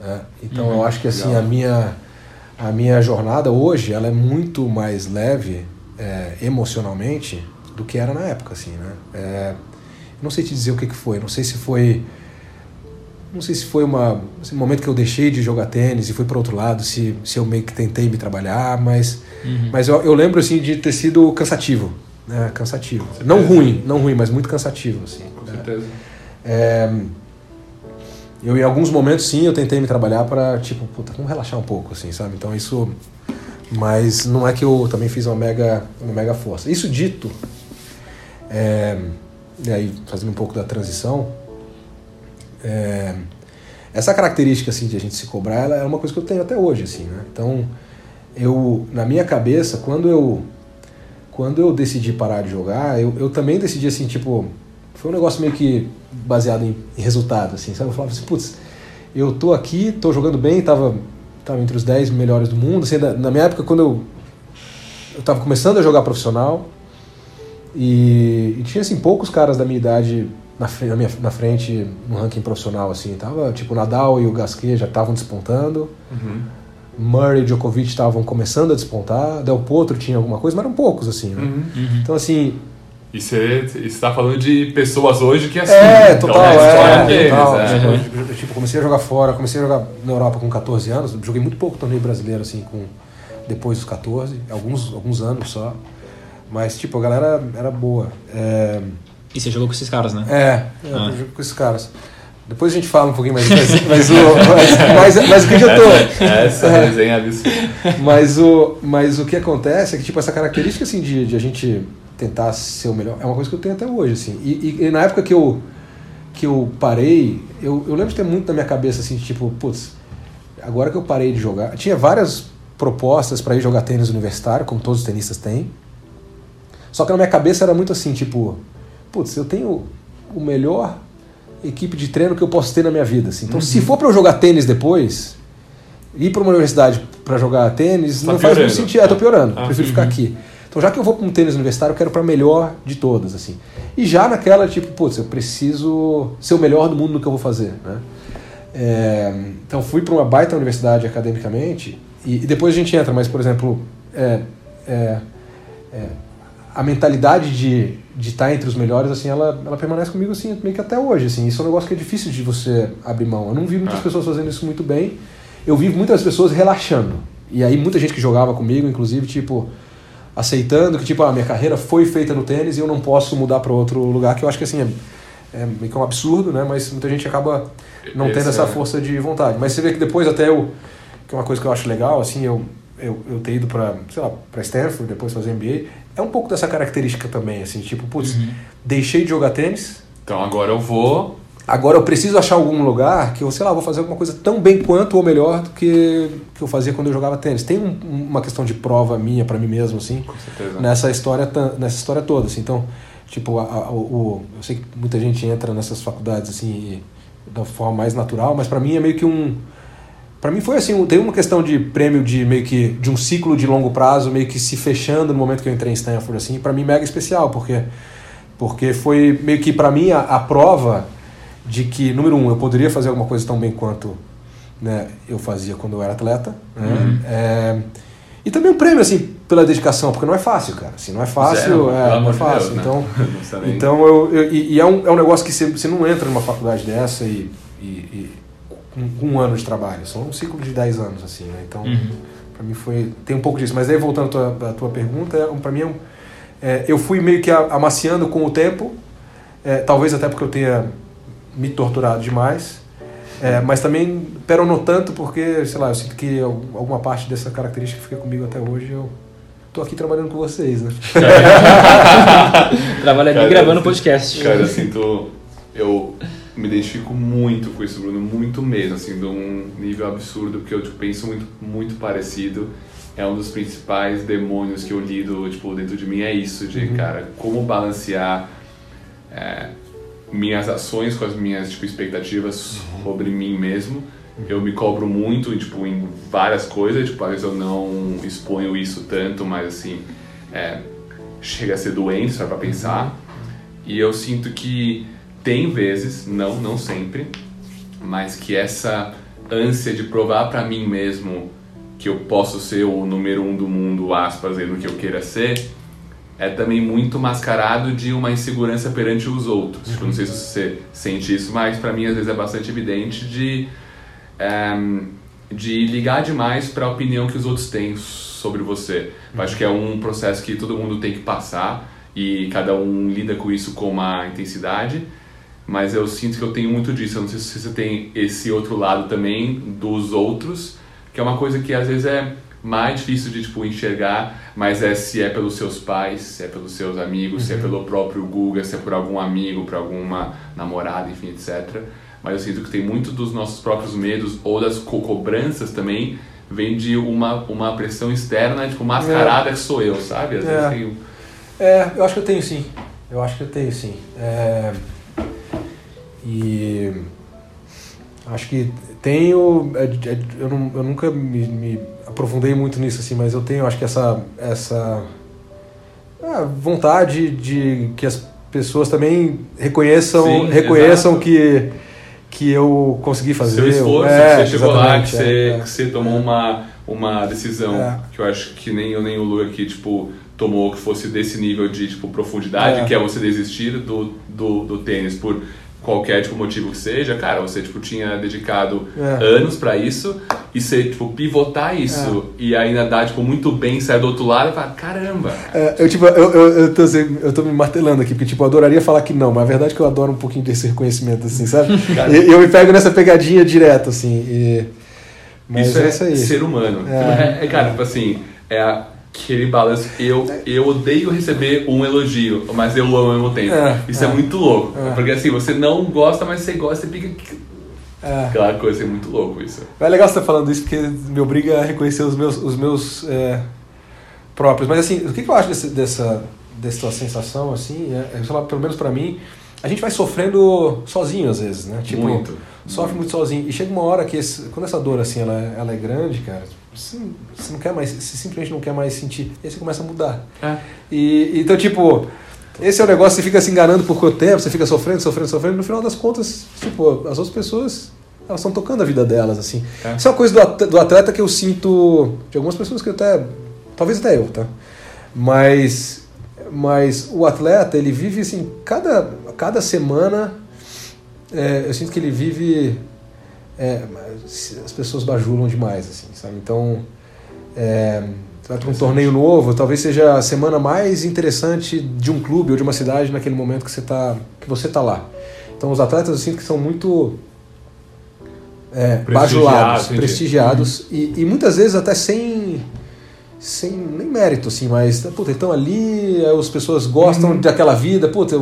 Né? Então,
Uhum.
eu acho que assim,
Legal.
a minha, a minha jornada hoje ela é muito mais leve é, emocionalmente do que era na época, assim, né? É, não sei te dizer o que, que foi, não sei se foi não sei se foi uma, um momento que eu deixei de jogar tênis e fui para outro lado, se, se eu meio que tentei me trabalhar, mas,
Uhum.
mas eu, eu lembro assim de ter sido cansativo, né? Cansativo. Não ruim, não ruim, mas muito cansativo, assim.
Com
né?
certeza.
É, eu em alguns momentos sim eu tentei me trabalhar para tipo puta, vamos relaxar um pouco assim sabe? Então isso mas não é que eu também fiz uma mega uma mega força. Isso dito é, e aí fazendo um pouco da transição é, essa característica assim de a gente se cobrar ela é uma coisa que eu tenho até hoje assim né? Então eu na minha cabeça quando eu quando eu decidi parar de jogar eu, eu também decidi assim tipo foi um negócio meio que baseado em, em resultado, assim, sabe? Eu falava assim, putz, eu tô aqui, tô jogando bem, tava, tava entre os 10 melhores do mundo, assim, na, na minha época, quando eu, eu tava começando a jogar profissional, e, e tinha, assim, poucos caras da minha idade na, na, minha, na frente no ranking profissional, assim, tava, tipo, o Nadal e o Gasquet já estavam despontando,
Uhum.
Murray e Djokovic estavam começando a despontar, Del Potro tinha alguma coisa, mas eram poucos, assim, né?
Uhum.
Uhum.
Então, assim,
E você está falando de pessoas hoje que assim.
É,
então,
total,
a história
é,
deles,
total.
é.
Tipo,
Uhum.
eu, tipo, comecei a jogar fora, comecei a jogar na Europa com 14 anos, joguei muito pouco torneio brasileiro, assim, com, depois dos 14, alguns, alguns anos só. Mas, tipo, a galera era boa. É,
E você jogou com esses caras, né?
é, eu
Ah.
jogo com esses caras. Depois a gente fala um pouquinho mais, mas, mas, o, mas, mas, mas o que eu tô...
Essa, essa
É.
resenha é absurda.
Mas o, mas o que acontece é que, tipo, essa característica, assim, de, de a gente tentar ser o melhor, é uma coisa que eu tenho até hoje, assim. E, e- e na época que eu, que eu parei, eu, eu lembro de ter muito na minha cabeça, assim, tipo, putz, agora que eu parei de jogar... Tinha várias propostas para ir jogar tênis universitário, como todos os tenistas têm. Só que na minha cabeça era muito assim, tipo, putz, eu tenho o melhor equipe de treino que eu posso ter na minha vida. Assim. Então,
Uhum.
se for para eu jogar tênis depois, ir para uma universidade para jogar tênis,
Tá
não faz muito
piorando.
sentido. É, tô piorando.
Ah,
prefiro ficar aqui. Então, já que eu vou para um tênis universitário, eu quero para melhor de todas, assim. E já naquela, tipo, putz, eu preciso ser o melhor do mundo no que eu vou fazer, né? É, então, fui para uma baita universidade academicamente e, e depois a gente entra, mas, por exemplo, é, é, é, a mentalidade de de estar entre os melhores, assim, ela, ela permanece comigo, assim, meio que até hoje, assim. Isso é um negócio que é difícil de você abrir mão. Eu não vi muitas
Ah.
pessoas fazendo isso muito bem. Eu vi muitas pessoas relaxando. E aí muita gente que jogava comigo, inclusive, tipo, aceitando que, tipo, a minha carreira foi feita no tênis e eu não posso mudar para outro lugar, que eu acho que, assim, é, é meio que um absurdo, né? Mas muita gente acaba não
Esse
tendo essa
é-
força de vontade. Mas você vê que depois até eu, que é uma coisa que eu acho legal, assim, eu, eu, eu ter ido para, sei lá, para Stanford, depois fazer MBA, é um pouco dessa característica também, assim, tipo, putz,
Uhum.
deixei de jogar tênis,
Então agora eu vou.
Agora eu preciso achar algum lugar que eu, sei lá, vou fazer alguma coisa tão bem quanto ou melhor do que que eu fazia quando eu jogava tênis. Tem um- uma questão de prova minha para mim mesmo, assim,
Com certeza.
nessa história nessa história toda assim então tipo a- a- o, eu sei que muita gente entra nessas faculdades assim da forma mais natural mas para mim é meio que um para mim foi assim um- tem uma questão de prêmio de meio que de um ciclo de longo prazo meio que se fechando no momento que eu entrei em Stanford assim para mim mega especial porque porque foi meio que para mim a, a prova de que número um eu poderia fazer alguma coisa tão bem quanto né, eu fazia quando eu era atleta né?
Uhum.
É, e também um prêmio assim pela dedicação porque não é fácil cara assim não é fácil
Zero,
é, não é fácil
Deus, né?
então
nem-
então eu, eu- e, e é, um, é um negócio que você, você não entra numa faculdade dessa e, e, e com com um ano de trabalho são um ciclo de 10 anos assim né? então
Uhum.
Pra mim foi. Tem um pouco disso. Mas aí voltando à tua, à tua pergunta, é, um- pra mim é um, é, eu fui meio que amaciando com o tempo, é, talvez até porque eu tenha me torturado demais. É, mas também, pero não tanto, porque, sei lá, eu sinto que alguma parte dessa característica fica comigo até hoje. Eu tô aqui trabalhando com vocês, né?
Trabalhando e gravando podcast.
Cara, eu sinto. Eu me identifico muito com isso, Bruno, muito mesmo, assim, de um nível absurdo, porque eu tipo, penso muito, muito parecido. É um dos principais demônios que eu lido, tipo, dentro de mim, é isso, de, uhum. cara, como balancear é, minhas ações com as minhas, tipo, expectativas uhum. sobre mim mesmo. Eu me cobro muito, tipo, em várias coisas, tipo, às vezes eu não exponho isso tanto, mas, assim, é, chega a ser doente, só pra pensar. E eu sinto que tem vezes, não, não sempre, mas que essa ânsia de provar para mim mesmo que eu posso ser o número um do mundo, aspas, no que eu queira ser, é também muito mascarado de uma insegurança perante os outros. Uhum. Não sei se você sente isso, mas para mim às vezes é bastante evidente de, é, de ligar demais para a opinião que os outros têm sobre você. Eu acho que é um processo que todo mundo tem que passar e cada um lida com isso com uma intensidade mas eu sinto que eu tenho muito disso. Eu não sei se você tem esse outro lado também dos outros, que é uma coisa que às vezes é mais difícil de tipo enxergar, mas é se é pelos seus pais, se é pelos seus amigos, uhum. se é uhum. pelo próprio Google, se é por algum amigo, por alguma namorada, enfim, etc. Mas eu sinto que tem muito dos nossos próprios medos ou das co cobranças também vem de uma, uma pressão externa, tipo, mascarada é. que sou eu, sabe? Às
é. Tenho... é, eu acho que eu tenho sim. Eu acho que eu tenho sim. É... E acho que tenho. É, é, eu nunca me, me, aprofundei muito nisso, assim, mas eu tenho, acho que essa, essa ah, vontade de que as pessoas também reconheçam, Sim, reconheçam que, que eu consegui fazer.
Seu esforço, é, que você chegou lá, que, você, é, que você tomou uma, uma decisão é. que eu acho que nem eu nem o Lu aqui, tipo, tomou que fosse desse nível de tipo, profundidade, é. que é você desistir do, do, do tênis por qualquer tipo motivo que seja, cara, você tipo tinha dedicado é. anos para isso e você tipo pivotar isso é. e ainda dar tipo muito bem sair do outro lado e falar, caramba.
É, eu tipo eu, eu, eu, tô, eu tô me martelando aqui porque tipo eu adoraria falar que não, mas a verdade é que eu adoro um pouquinho desse reconhecimento assim, sabe? e eu me pego nessa pegadinha direto assim. E...
Mas isso é, é isso ser humano. É, é cara, tipo assim, é a aquele balanço. Eu, eu odeio receber um elogio, mas eu amo ao mesmo tempo. É, Isso é, é muito louco. É. Porque assim, você não gosta, mas você gosta e fica. É. Aquela coisa é muito louco isso.
É legal você estar falando isso porque me obriga a reconhecer os meus, os meus é, próprios. Mas assim, o que, que eu acho desse, dessa, dessa sensação, assim, é, é lá, pelo menos para mim, a gente vai sofrendo sozinho às vezes, né? Tipo, muito. Sofre muito sozinho. E chega uma hora que esse, quando essa dor assim, ela, ela é grande, cara, você, você, não quer mais, você simplesmente não quer mais sentir. E aí você começa a mudar. É. E, então, tipo, esse é o negócio, você fica se enganando por quanto tempo, você fica sofrendo, sofrendo, sofrendo. No final das contas, tipo, as outras pessoas, elas estão tocando a vida delas, assim. É. Isso é uma coisa do atleta que eu sinto de algumas pessoas que eu até. Talvez até eu, tá? Mas. Mas o atleta, ele vive assim, cada, cada semana. É, eu sinto que ele vive é, as pessoas bajulam demais, assim, sabe? Então, é, vai para um torneio novo, talvez seja a semana mais interessante de um clube ou de uma cidade naquele momento que você está que você tá lá. Então, os atletas eu sinto que são muito é, bajulados, prestigiados uhum. e, e, muitas vezes até sem sem nem mérito, assim, mas puta, então ali as pessoas gostam uhum. daquela vida, puta,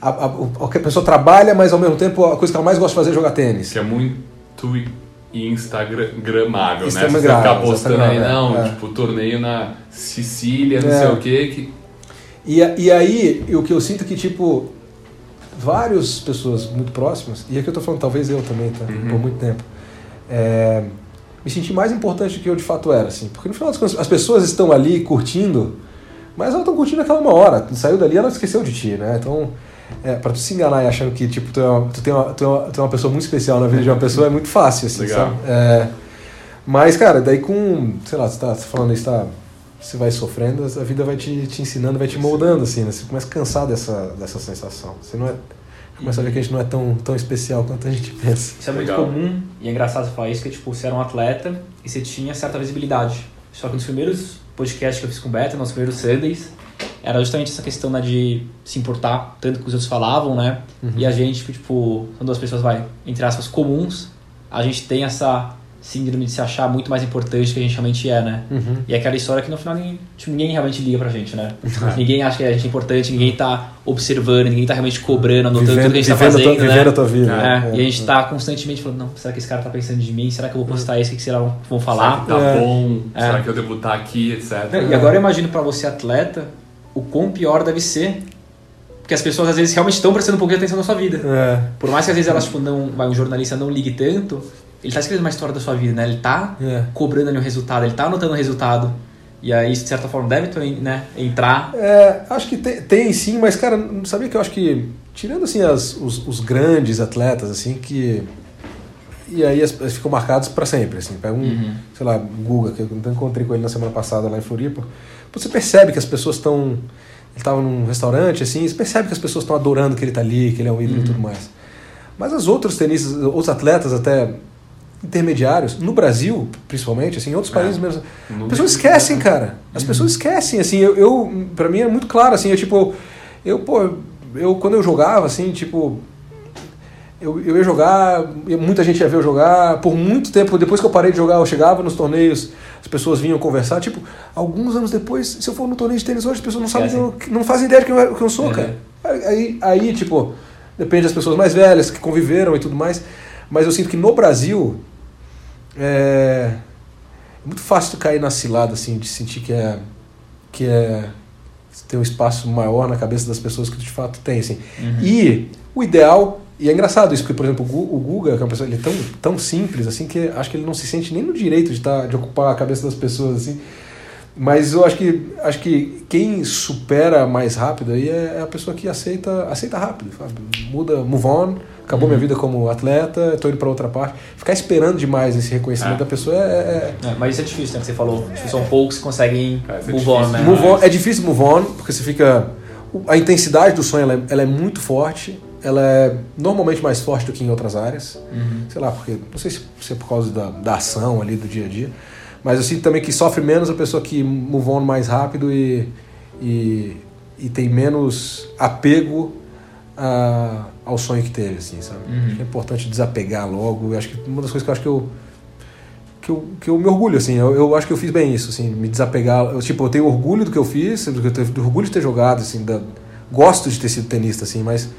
a, a, a, a pessoa trabalha, mas ao mesmo tempo a coisa que ela mais gosta de fazer é jogar tênis.
Que é muito muito instagramável, né? Você ficar postando aí, não, é. tipo, torneio na Sicília, não é. sei o quê. Que...
E, e aí, o que eu sinto é que, tipo, várias pessoas muito próximas, e aqui eu tô falando, talvez eu também, tá? Uhum. Por muito tempo, é, me senti mais importante do que eu de fato era, assim. Porque no final das contas, as pessoas estão ali curtindo, mas elas estão curtindo aquela uma hora. Saiu dali, ela esqueceu de ti, né? Então é, pra tu se enganar e achando que tipo, tu, é uma, tu, tem uma, tu, é uma, tu é uma pessoa muito especial na vida de uma pessoa é muito fácil, assim, Legal. sabe? É, mas, cara, daí com, sei lá, você tá falando isso, tá, você vai sofrendo, a vida vai te, te ensinando, vai te moldando, assim, né? Você começa a cansar dessa, dessa sensação. Você não é, começa a ver que a gente não é tão, tão especial quanto a gente pensa.
Isso é muito Legal. comum, e é engraçado você falar isso, que tipo, você era um atleta e você tinha certa visibilidade. Só que nos primeiros podcasts que eu fiz com o Beto, nos primeiros Sundays, era justamente essa questão né, de se importar tanto que os outros falavam, né? Uhum. E a gente, tipo, são duas pessoas, vai, entre aspas, comuns, a gente tem essa síndrome de se achar muito mais importante do que a gente realmente é, né?
Uhum.
E é aquela história que no final ninguém, tipo, ninguém realmente liga pra gente, né? ninguém acha que a gente é importante, ninguém tá observando, ninguém tá realmente cobrando, anotando tudo que a gente tá
vivendo
fazendo, né?
vivendo a tua vida.
É,
É,
e a gente
é.
tá constantemente falando, não, será que esse cara tá pensando de mim? Será que eu vou postar isso? O que será que vão falar?
Será que tá
É.
bom?
É.
Será que eu devo estar aqui, etc.
E agora eu imagino pra você, atleta, o quão pior deve ser. Porque as pessoas às vezes realmente estão prestando um pouquinho de atenção na sua vida.
É.
Por mais que às vezes elas, tipo, não, um jornalista não ligue tanto, ele tá escrevendo uma história da sua vida, né? Ele tá
É.
cobrando ali um resultado, ele tá anotando o resultado. E aí, de certa forma, deve também, né, entrar.
É, acho que tem, tem sim, mas cara, não sabia que eu acho que, tirando assim as, os, os grandes atletas, assim, que. E aí as, eles ficam marcados pra sempre, assim. Pega um,
Uhum.
sei lá, Guga, que eu encontrei com ele na semana passada lá em Floripa. Você percebe que as pessoas estão. Ele tava num restaurante, assim, você percebe que as pessoas estão adorando que ele tá ali, que ele é um ídolo e tudo mais. Mas as outros tenistas, outros atletas até intermediários, no Brasil, principalmente, assim, em outros
É.
países mesmo.
Não
As pessoas esquecem, cara. As pessoas esquecem, assim, eu, eu para mim é muito claro, assim, eu tipo, eu, pô, eu quando eu jogava, assim, tipo, eu, eu ia jogar, muita gente ia ver eu jogar, por muito tempo, depois que eu parei de jogar, eu chegava nos torneios, as pessoas vinham conversar, tipo, alguns anos depois, se eu for no torneio de tênis hoje, as pessoas não sabem, eu- não fazem ideia de quem eu, quem eu sou,
Uhum.
cara. Aí, aí, tipo, depende das pessoas mais velhas, que conviveram e tudo mais, mas eu sinto que no Brasil, é, é muito fácil tu cair na cilada, assim, de sentir que é. que é. tem um espaço maior na cabeça das pessoas que tu de fato tem, assim. E o ideal. E é engraçado isso, porque, por exemplo, o Gu- o Guga, que é uma pessoa, ele é tão, tão simples, assim, que acho que ele não se sente nem no direito de, tá, de ocupar a cabeça das pessoas, assim. Mas eu acho que, acho que quem supera mais rápido aí é é a pessoa que aceita, aceita rápido, sabe? Muda, move on, acabou minha vida como atleta, tô indo para outra parte. Ficar esperando demais esse reconhecimento
É.
da pessoa é, é,
É, mas isso é difícil, né? Que você falou. Tipo, são poucos que conseguem
É, é
move on,
difícil.
né?
Move on, é difícil move on, porque você fica. A intensidade do sonho ela é, ela é muito forte, ela é normalmente mais forte do que em outras áreas.
Uhum.
Sei lá, porque. Não sei se, se é por causa da, da ação ali do dia a dia, mas eu sinto também que sofre menos a pessoa que move on mais rápido e, e, e tem menos apego a, ao sonho que teve, assim, sabe?
Uhum.
É importante desapegar logo. Eu acho que uma das coisas que eu acho que eu que eu, que eu me orgulho, assim, eu, eu acho que eu fiz bem isso, assim, me desapegar, eu, tipo, eu tenho orgulho do que eu fiz, do que eu tenho orgulho de ter jogado, assim, da, gosto de ter sido tenista, assim, mas,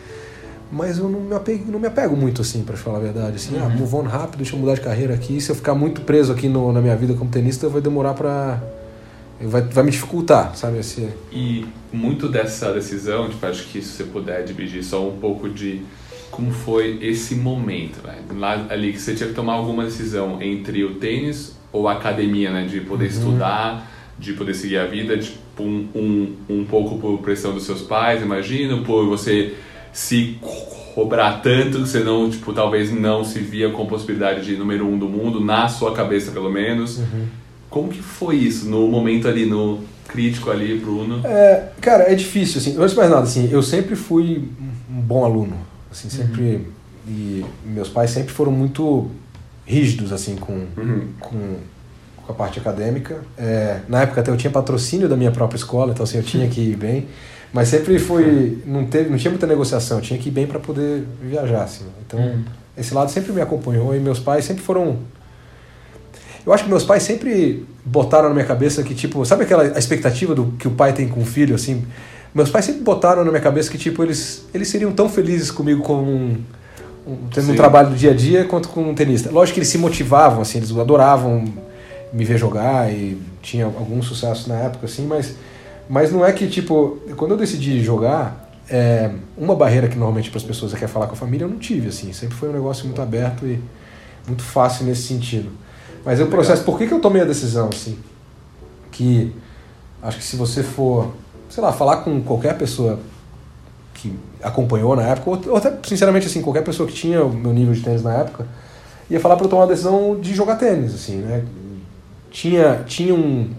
mas eu não me, apego, não me apego muito, assim, pra falar a verdade, assim, ah, move on rápido, deixa eu mudar de carreira aqui, se eu ficar muito preso aqui no, na minha vida como tenista, vai demorar pra, vai, vai me dificultar, sabe, esse,
E muito dessa decisão, tipo, acho que se você puder dividir só um pouco de como foi esse momento, velho. Lá ali que você tinha que tomar alguma decisão entre o tênis ou a academia, né? De poder estudar, de poder seguir a vida, tipo, um, um, um pouco por pressão dos seus pais, imagino, por você se co- cobrar tanto que você não, tipo, talvez não se via com possibilidade de número um do mundo, na sua cabeça pelo menos. Como que foi isso no momento ali, no crítico ali, Bruno?
É, cara, é difícil, assim. Antes de mais nada, assim, eu sempre fui um bom aluno. Assim, sempre. E meus pais sempre foram muito rígidos, assim, com,
Uhum.
com, com a parte acadêmica. É, na época até eu tinha patrocínio da minha própria escola, então assim, eu tinha que ir bem. Mas sempre foi. Não, teve, não tinha muita negociação, tinha que ir bem para poder viajar, assim. Então,
Uhum.
esse lado sempre me acompanhou e meus pais sempre foram. Eu acho que meus pais sempre botaram na minha cabeça que, tipo, sabe aquela expectativa do que o pai tem com o filho, assim? Meus pais sempre botaram na minha cabeça que, tipo, eles, eles seriam tão felizes comigo como um, um, tendo um
Sim.
trabalho do dia a dia quanto com um tenista. Lógico que eles se motivavam, assim, eles adoravam me ver jogar e tinha algum sucesso na época, assim, mas, mas não é que, tipo, quando eu decidi jogar, é, uma barreira que normalmente para as pessoas é quer falar com a família, eu não tive, assim, sempre foi um negócio muito aberto e muito fácil nesse sentido. Mas é o processo, por que, que eu tomei a decisão, assim? Que acho que se você for, sei lá, falar com qualquer pessoa que acompanhou na época, ou, ou até, sinceramente, assim, qualquer pessoa que tinha o meu nível de tênis na época, ia falar para eu tomar a decisão de jogar tênis, assim, né? Tinha, tinha um,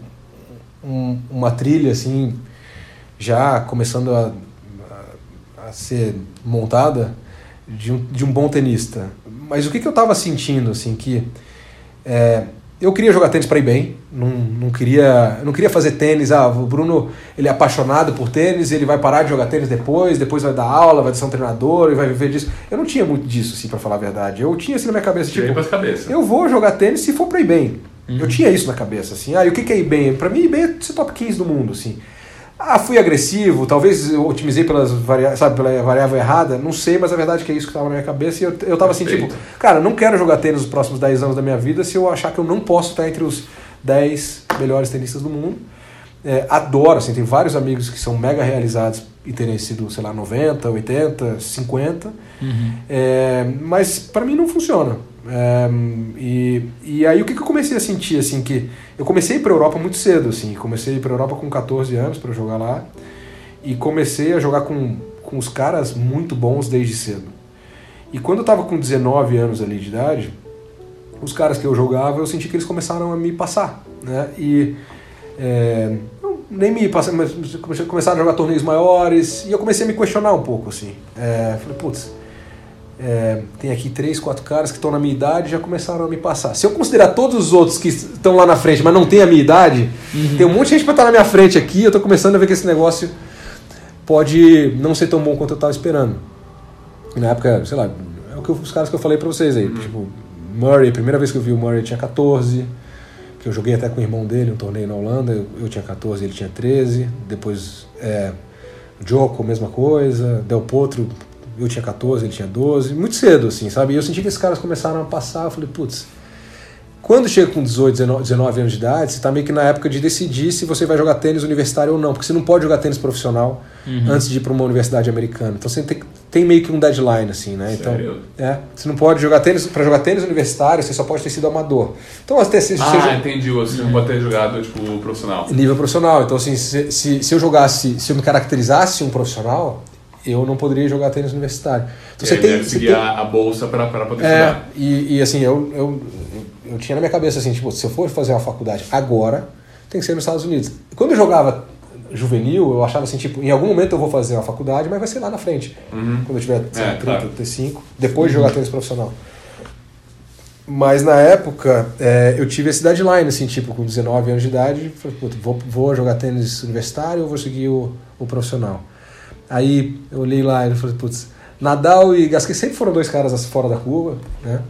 um- uma trilha, assim, já começando a, a, a ser montada de um, de um bom tenista. Mas o que, que eu estava sentindo, assim, que é, eu queria jogar tênis para ir bem, não, não, queria, não queria fazer tênis. Ah, o Bruno ele é apaixonado por tênis, ele vai parar de jogar tênis depois, depois vai dar aula, vai ser um treinador e vai viver disso. Eu não tinha muito disso, assim, para falar a verdade. Eu tinha assim na minha cabeça, tipo,
cabeça.
eu vou jogar tênis se for para ir bem. Uhum. Eu tinha isso na cabeça, assim. Ah, e o que, é bem? Para mim, bem é ser top 15 do mundo, assim. Ah, fui agressivo, talvez eu otimizei pelas varia sabe, pela variável errada, não sei, mas a verdade é que é isso que estava na minha cabeça e eu, eu tava assim, tipo, cara, não quero jogar tênis nos próximos 10 anos da minha vida se eu achar que eu não posso estar entre os 10 melhores tenistas do mundo. É, adoro, assim, tem vários amigos que são mega realizados e terem sido, sei lá, 90, 80, 50, uhum. é, mas para mim não funciona. É, e, e aí o que, que eu comecei a sentir, assim, que eu comecei para Europa muito cedo, assim, comecei para Europa com 14 anos para jogar lá e comecei a jogar com, com os caras muito bons desde cedo. E quando eu tava com 19 anos ali de idade, os caras que eu jogava, eu senti que eles começaram a me passar, né? E é, nem me passar, mas começaram a jogar torneios maiores e eu comecei a me questionar um pouco, assim. É, falei, putz, é, tem aqui três, quatro caras que estão na minha idade e já começaram a me passar. Se eu considerar todos os outros que estão lá na frente, mas não tem a minha idade, uhum. tem um monte de gente para estar na minha frente aqui. Eu estou começando a ver que esse negócio pode não ser tão bom quanto eu estava esperando. Na época, sei lá, é o que os caras que eu falei para vocês aí. Uhum. Tipo, Murray, a primeira vez que eu vi o Murray tinha 14, que eu joguei até com o irmão dele, um torneio na Holanda, eu, eu tinha 14 ele tinha 13. Depois, é, Joko, mesma coisa. Del Potro, eu tinha 14, ele tinha 12, muito cedo, assim, sabe? E eu senti que esses caras começaram a passar, eu falei, putz, quando chega com 18, 19, 19 anos de idade, você está meio que na época de decidir se você vai jogar tênis universitário ou não, porque você não pode jogar tênis profissional uhum. antes de ir para uma universidade americana. Então você tem, tem, meio que um deadline, assim, né? Então,
Sério?
é, você não pode jogar tênis, para jogar tênis universitário, você só pode ter sido amador. Então,
até se, ah, seja, entendi, você não pode ter jogado, tipo, profissional.
Nível profissional. Então, assim, se, se, se eu jogasse, se eu me caracterizasse um profissional, eu não poderia jogar tênis universitário.
Então, você tem, você tem... a bolsa para poder é, estudar.
E, e assim, eu, eu, eu tinha na minha cabeça assim, tipo, se eu for fazer uma faculdade agora, tem que ser nos Estados Unidos. Quando eu jogava juvenil, eu achava assim, tipo, em algum momento eu vou fazer uma faculdade, mas vai ser lá na frente.
Uhum.
Quando eu tiver é, 30, claro. 35, depois de jogar tênis profissional. Mas na época, é, eu tive esse deadline, assim, tipo, com 19 anos de idade, falei, vou, vou jogar tênis universitário ou vou seguir o, o profissional? Aí eu olhei lá e falei, putz, Nadal e Gasquet sempre foram dois caras fora da curva, né?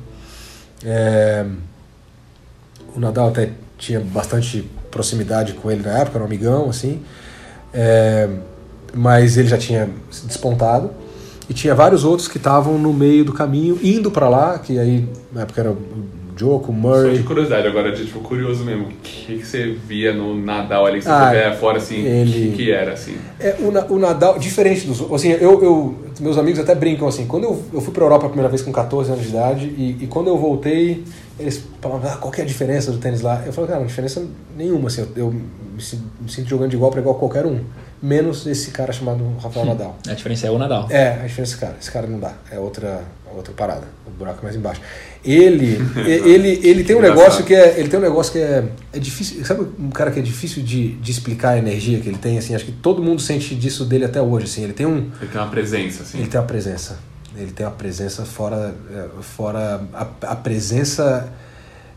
É, o Nadal até tinha bastante proximidade com ele na época, era um amigão, assim. É, mas ele já tinha despontado. E tinha vários outros que estavam no meio do caminho, indo para lá, que aí na época era o Djoko, Murray.
Só de curiosidade, agora, de, tipo, curioso mesmo, o que, que você via no Nadal ali, que você ah, fora, assim, ele... que, que era, assim?
É, o, o Nadal, diferente dos assim, eu, eu, meus amigos até brincam, assim, quando eu, eu fui pra Europa a primeira vez com 14 anos de idade, e, e quando eu voltei, eles falavam, ah, qual que é a diferença do tênis lá? Eu falei, cara, não diferença nenhuma, assim, eu, eu me, sinto jogando de igual para igual qualquer um, menos esse cara chamado Rafael Nadal.
A diferença é o Nadal.
É, a diferença é esse cara, esse cara não dá, é outra, outra parada, o buraco é mais embaixo. Ele, ele, ele tem um negócio que é, ele tem um negócio que é, é difícil, sabe um cara que é difícil de, de explicar a energia que ele tem, assim, acho que todo mundo sente disso dele até hoje, assim, ele tem um...
Ele tem uma presença, assim.
Ele tem uma presença, ele tem uma presença fora, é, fora a, a presença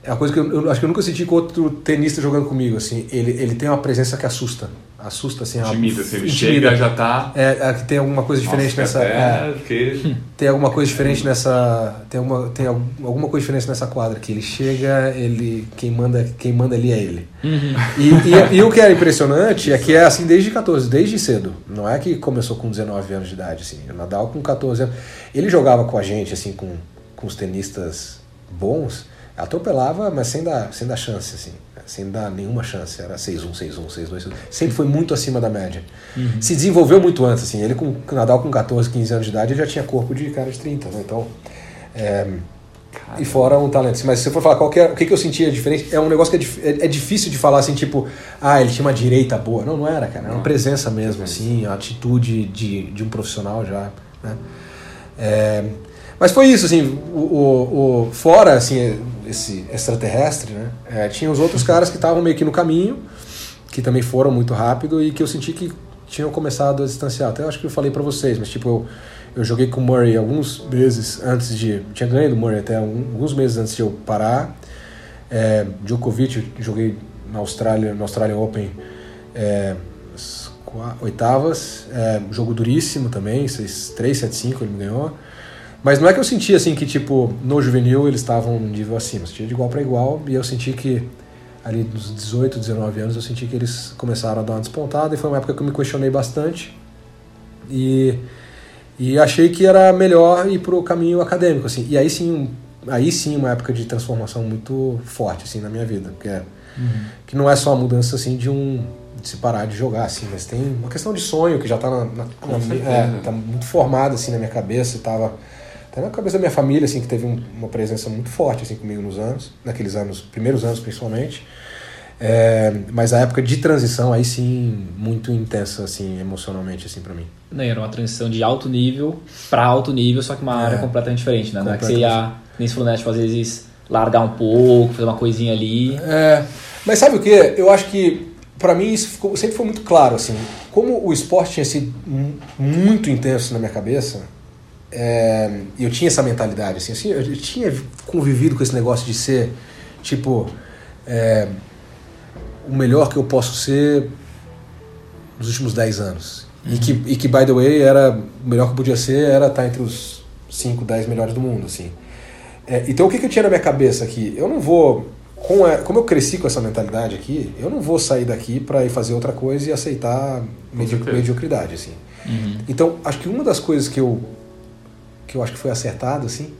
é uma coisa que eu, eu, acho que eu nunca senti com outro tenista jogando comigo, assim, ele, ele tem uma presença que assusta, assusta assim,
intimida, se ele intimida. chega já tá.
É, é tem alguma coisa diferente Nossa, nessa é, que... tem alguma coisa diferente nessa tem uma tem alguma coisa diferente nessa quadra que ele chega ele quem manda quem manda ali é ele.
Uhum.
e, e, e, o que é impressionante é que é assim desde 14 desde cedo. Não é que começou com 19 anos de idade assim. O Nadal com 14 anos. Ele jogava com a gente assim com, com os tenistas bons atropelava mas sem dar sem dar chance assim sem dar nenhuma chance. Era 6-1, 6-1, 6-2. Sempre foi muito acima da média. Uhum. Se desenvolveu muito antes. Assim. Ele, com o Nadal com 14, 15 anos de idade, ele já tinha corpo de cara de 30. Né? Então, é, e fora um talento. Mas se você for falar qual que é, o que, que eu sentia diferente, é um negócio que é, é, é, difícil de falar assim, tipo, ah, ele tinha uma direita boa. Não, não era, cara. Era uma presença mesmo, assim, a atitude de, de um profissional já. Né? É, mas foi isso, assim, o, o, o fora, assim, esse extraterrestre, né? É, tinha os outros caras que estavam meio que no caminho, que também foram muito rápido e que eu senti que tinham começado a distanciar. Até acho que eu falei para vocês, mas tipo, eu, eu joguei com o Murray alguns meses antes de. Tinha ganho do Murray até alguns meses antes de eu parar. É, Djokovic, joguei na Austrália, no Australian Open, é, oitavas, é, jogo duríssimo também, 3, 7, 5 ele me ganhou. Mas não é que eu senti assim que, tipo, no juvenil eles estavam num nível acima, eu sentia de igual para igual, e eu senti que ali dos 18, 19 anos, eu senti que eles começaram a dar uma despontada, e foi uma época que eu me questionei bastante. E, e achei que era melhor ir pro caminho acadêmico, assim. E aí sim, aí sim uma época de transformação muito forte, assim, na minha vida. Que, é, uhum. que não é só a mudança, assim, de um de se parar de jogar, assim, mas tem uma questão de sonho que já está na, na, na é, tá muito formada, assim, na minha cabeça, estava até na cabeça da minha família, assim, que teve um, uma presença muito forte, assim, comigo nos anos, naqueles anos, primeiros anos principalmente. É, mas a época de transição aí sim muito intensa assim emocionalmente assim para mim.
Não, era uma transição de alto nível para alto nível, só que uma área é, completamente diferente, né? Não é que você ia, nem se falou, né, tipo, às vezes largar um pouco, fazer uma coisinha ali.
É, mas sabe o que? Eu acho que para mim isso ficou, sempre foi muito claro assim. Como o esporte tinha sido muito intenso na minha cabeça, é, eu tinha essa mentalidade assim, assim, eu tinha convivido com esse negócio de ser tipo é, o melhor que eu posso ser nos últimos 10 anos. Uhum. E, que, e que, by the way, era o melhor que eu podia ser era estar entre os 5, 10 melhores do mundo, assim. É, então o que, que eu tinha na minha cabeça aqui? Eu não vou, com a, como eu cresci com essa mentalidade aqui, eu não vou sair daqui para ir fazer outra coisa e aceitar medi mediocridade, assim. Uhum. Então, acho que uma das coisas que eu que eu acho que foi acertado, assim,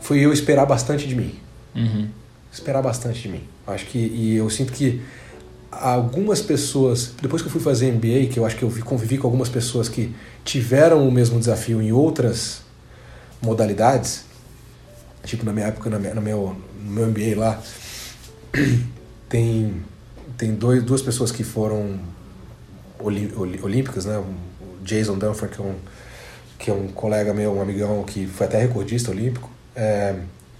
foi eu esperar bastante de mim. Uhum. Esperar bastante de mim. Acho que e eu sinto que algumas pessoas, depois que eu fui fazer MBA, que eu acho que eu convivi com algumas pessoas que tiveram o mesmo desafio em outras modalidades, tipo na minha época, na minha, no, meu, no meu MBA lá, tem, tem dois, duas pessoas que foram olímpicas, né? O Jason Dunford, que é um, que é um colega meu, um amigão que foi até recordista olímpico. É,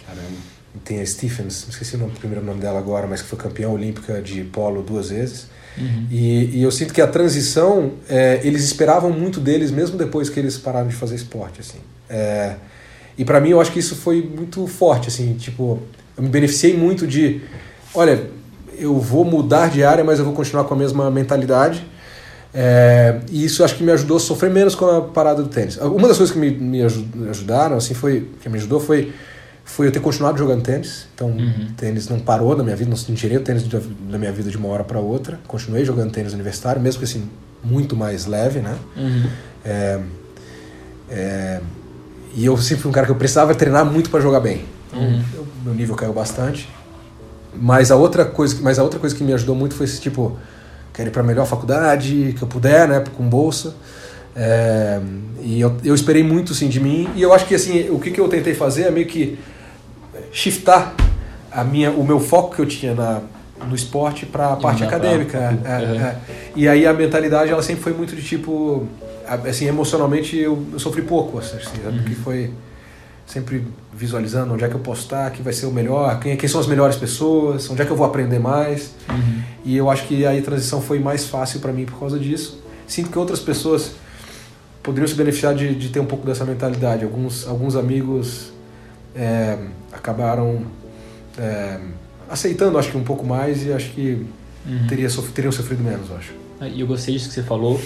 Caramba tem a Stephens, esqueci o, nome, o primeiro nome dela agora, mas que foi campeã olímpica de polo duas vezes. Uhum. E, e, eu sinto que a transição, é, eles esperavam muito deles, mesmo depois que eles pararam de fazer esporte, assim. É, e para mim, eu acho que isso foi muito forte, assim, tipo, eu me beneficiei muito de, olha, eu vou mudar de área, mas eu vou continuar com a mesma mentalidade. É, e isso acho que me ajudou a sofrer menos com a parada do tênis. Uma das coisas que me, me ajudaram, assim, foi, que me ajudou foi foi eu ter continuado jogando tênis. Então, uhum. tênis não parou na minha vida, não tirei o tênis da minha vida de uma hora para outra. Continuei jogando tênis universitário, mesmo que assim, muito mais leve, né? Uhum. É, é, e eu sempre fui um cara que eu precisava treinar muito para jogar bem. Então, uhum. eu, meu nível caiu bastante. Mas a outra coisa, mas a outra coisa que me ajudou muito foi esse tipo, quero ir para a melhor faculdade que eu puder, né, com bolsa. É, e eu, eu esperei muito sim de mim e eu acho que assim o que, que eu tentei fazer é meio que shiftar a minha, o meu foco que eu tinha na, no esporte para a parte acadêmica. Pra... É, uhum. é. E aí a mentalidade ela sempre foi muito de tipo, assim, emocionalmente eu, eu sofri pouco, assim, uhum. porque foi sempre visualizando onde é que eu posso estar, que vai ser o melhor, quem, quem são as melhores pessoas, onde é que eu vou aprender mais. Uhum. E eu acho que aí a transição foi mais fácil para mim por causa disso. Sinto que outras pessoas poderiam se beneficiar de, de ter um pouco dessa mentalidade. Alguns, alguns amigos é, acabaram é, aceitando, acho que um pouco mais e acho que uhum. teria, teriam sofrido menos, acho.
Ah, e eu gostei disso que você falou.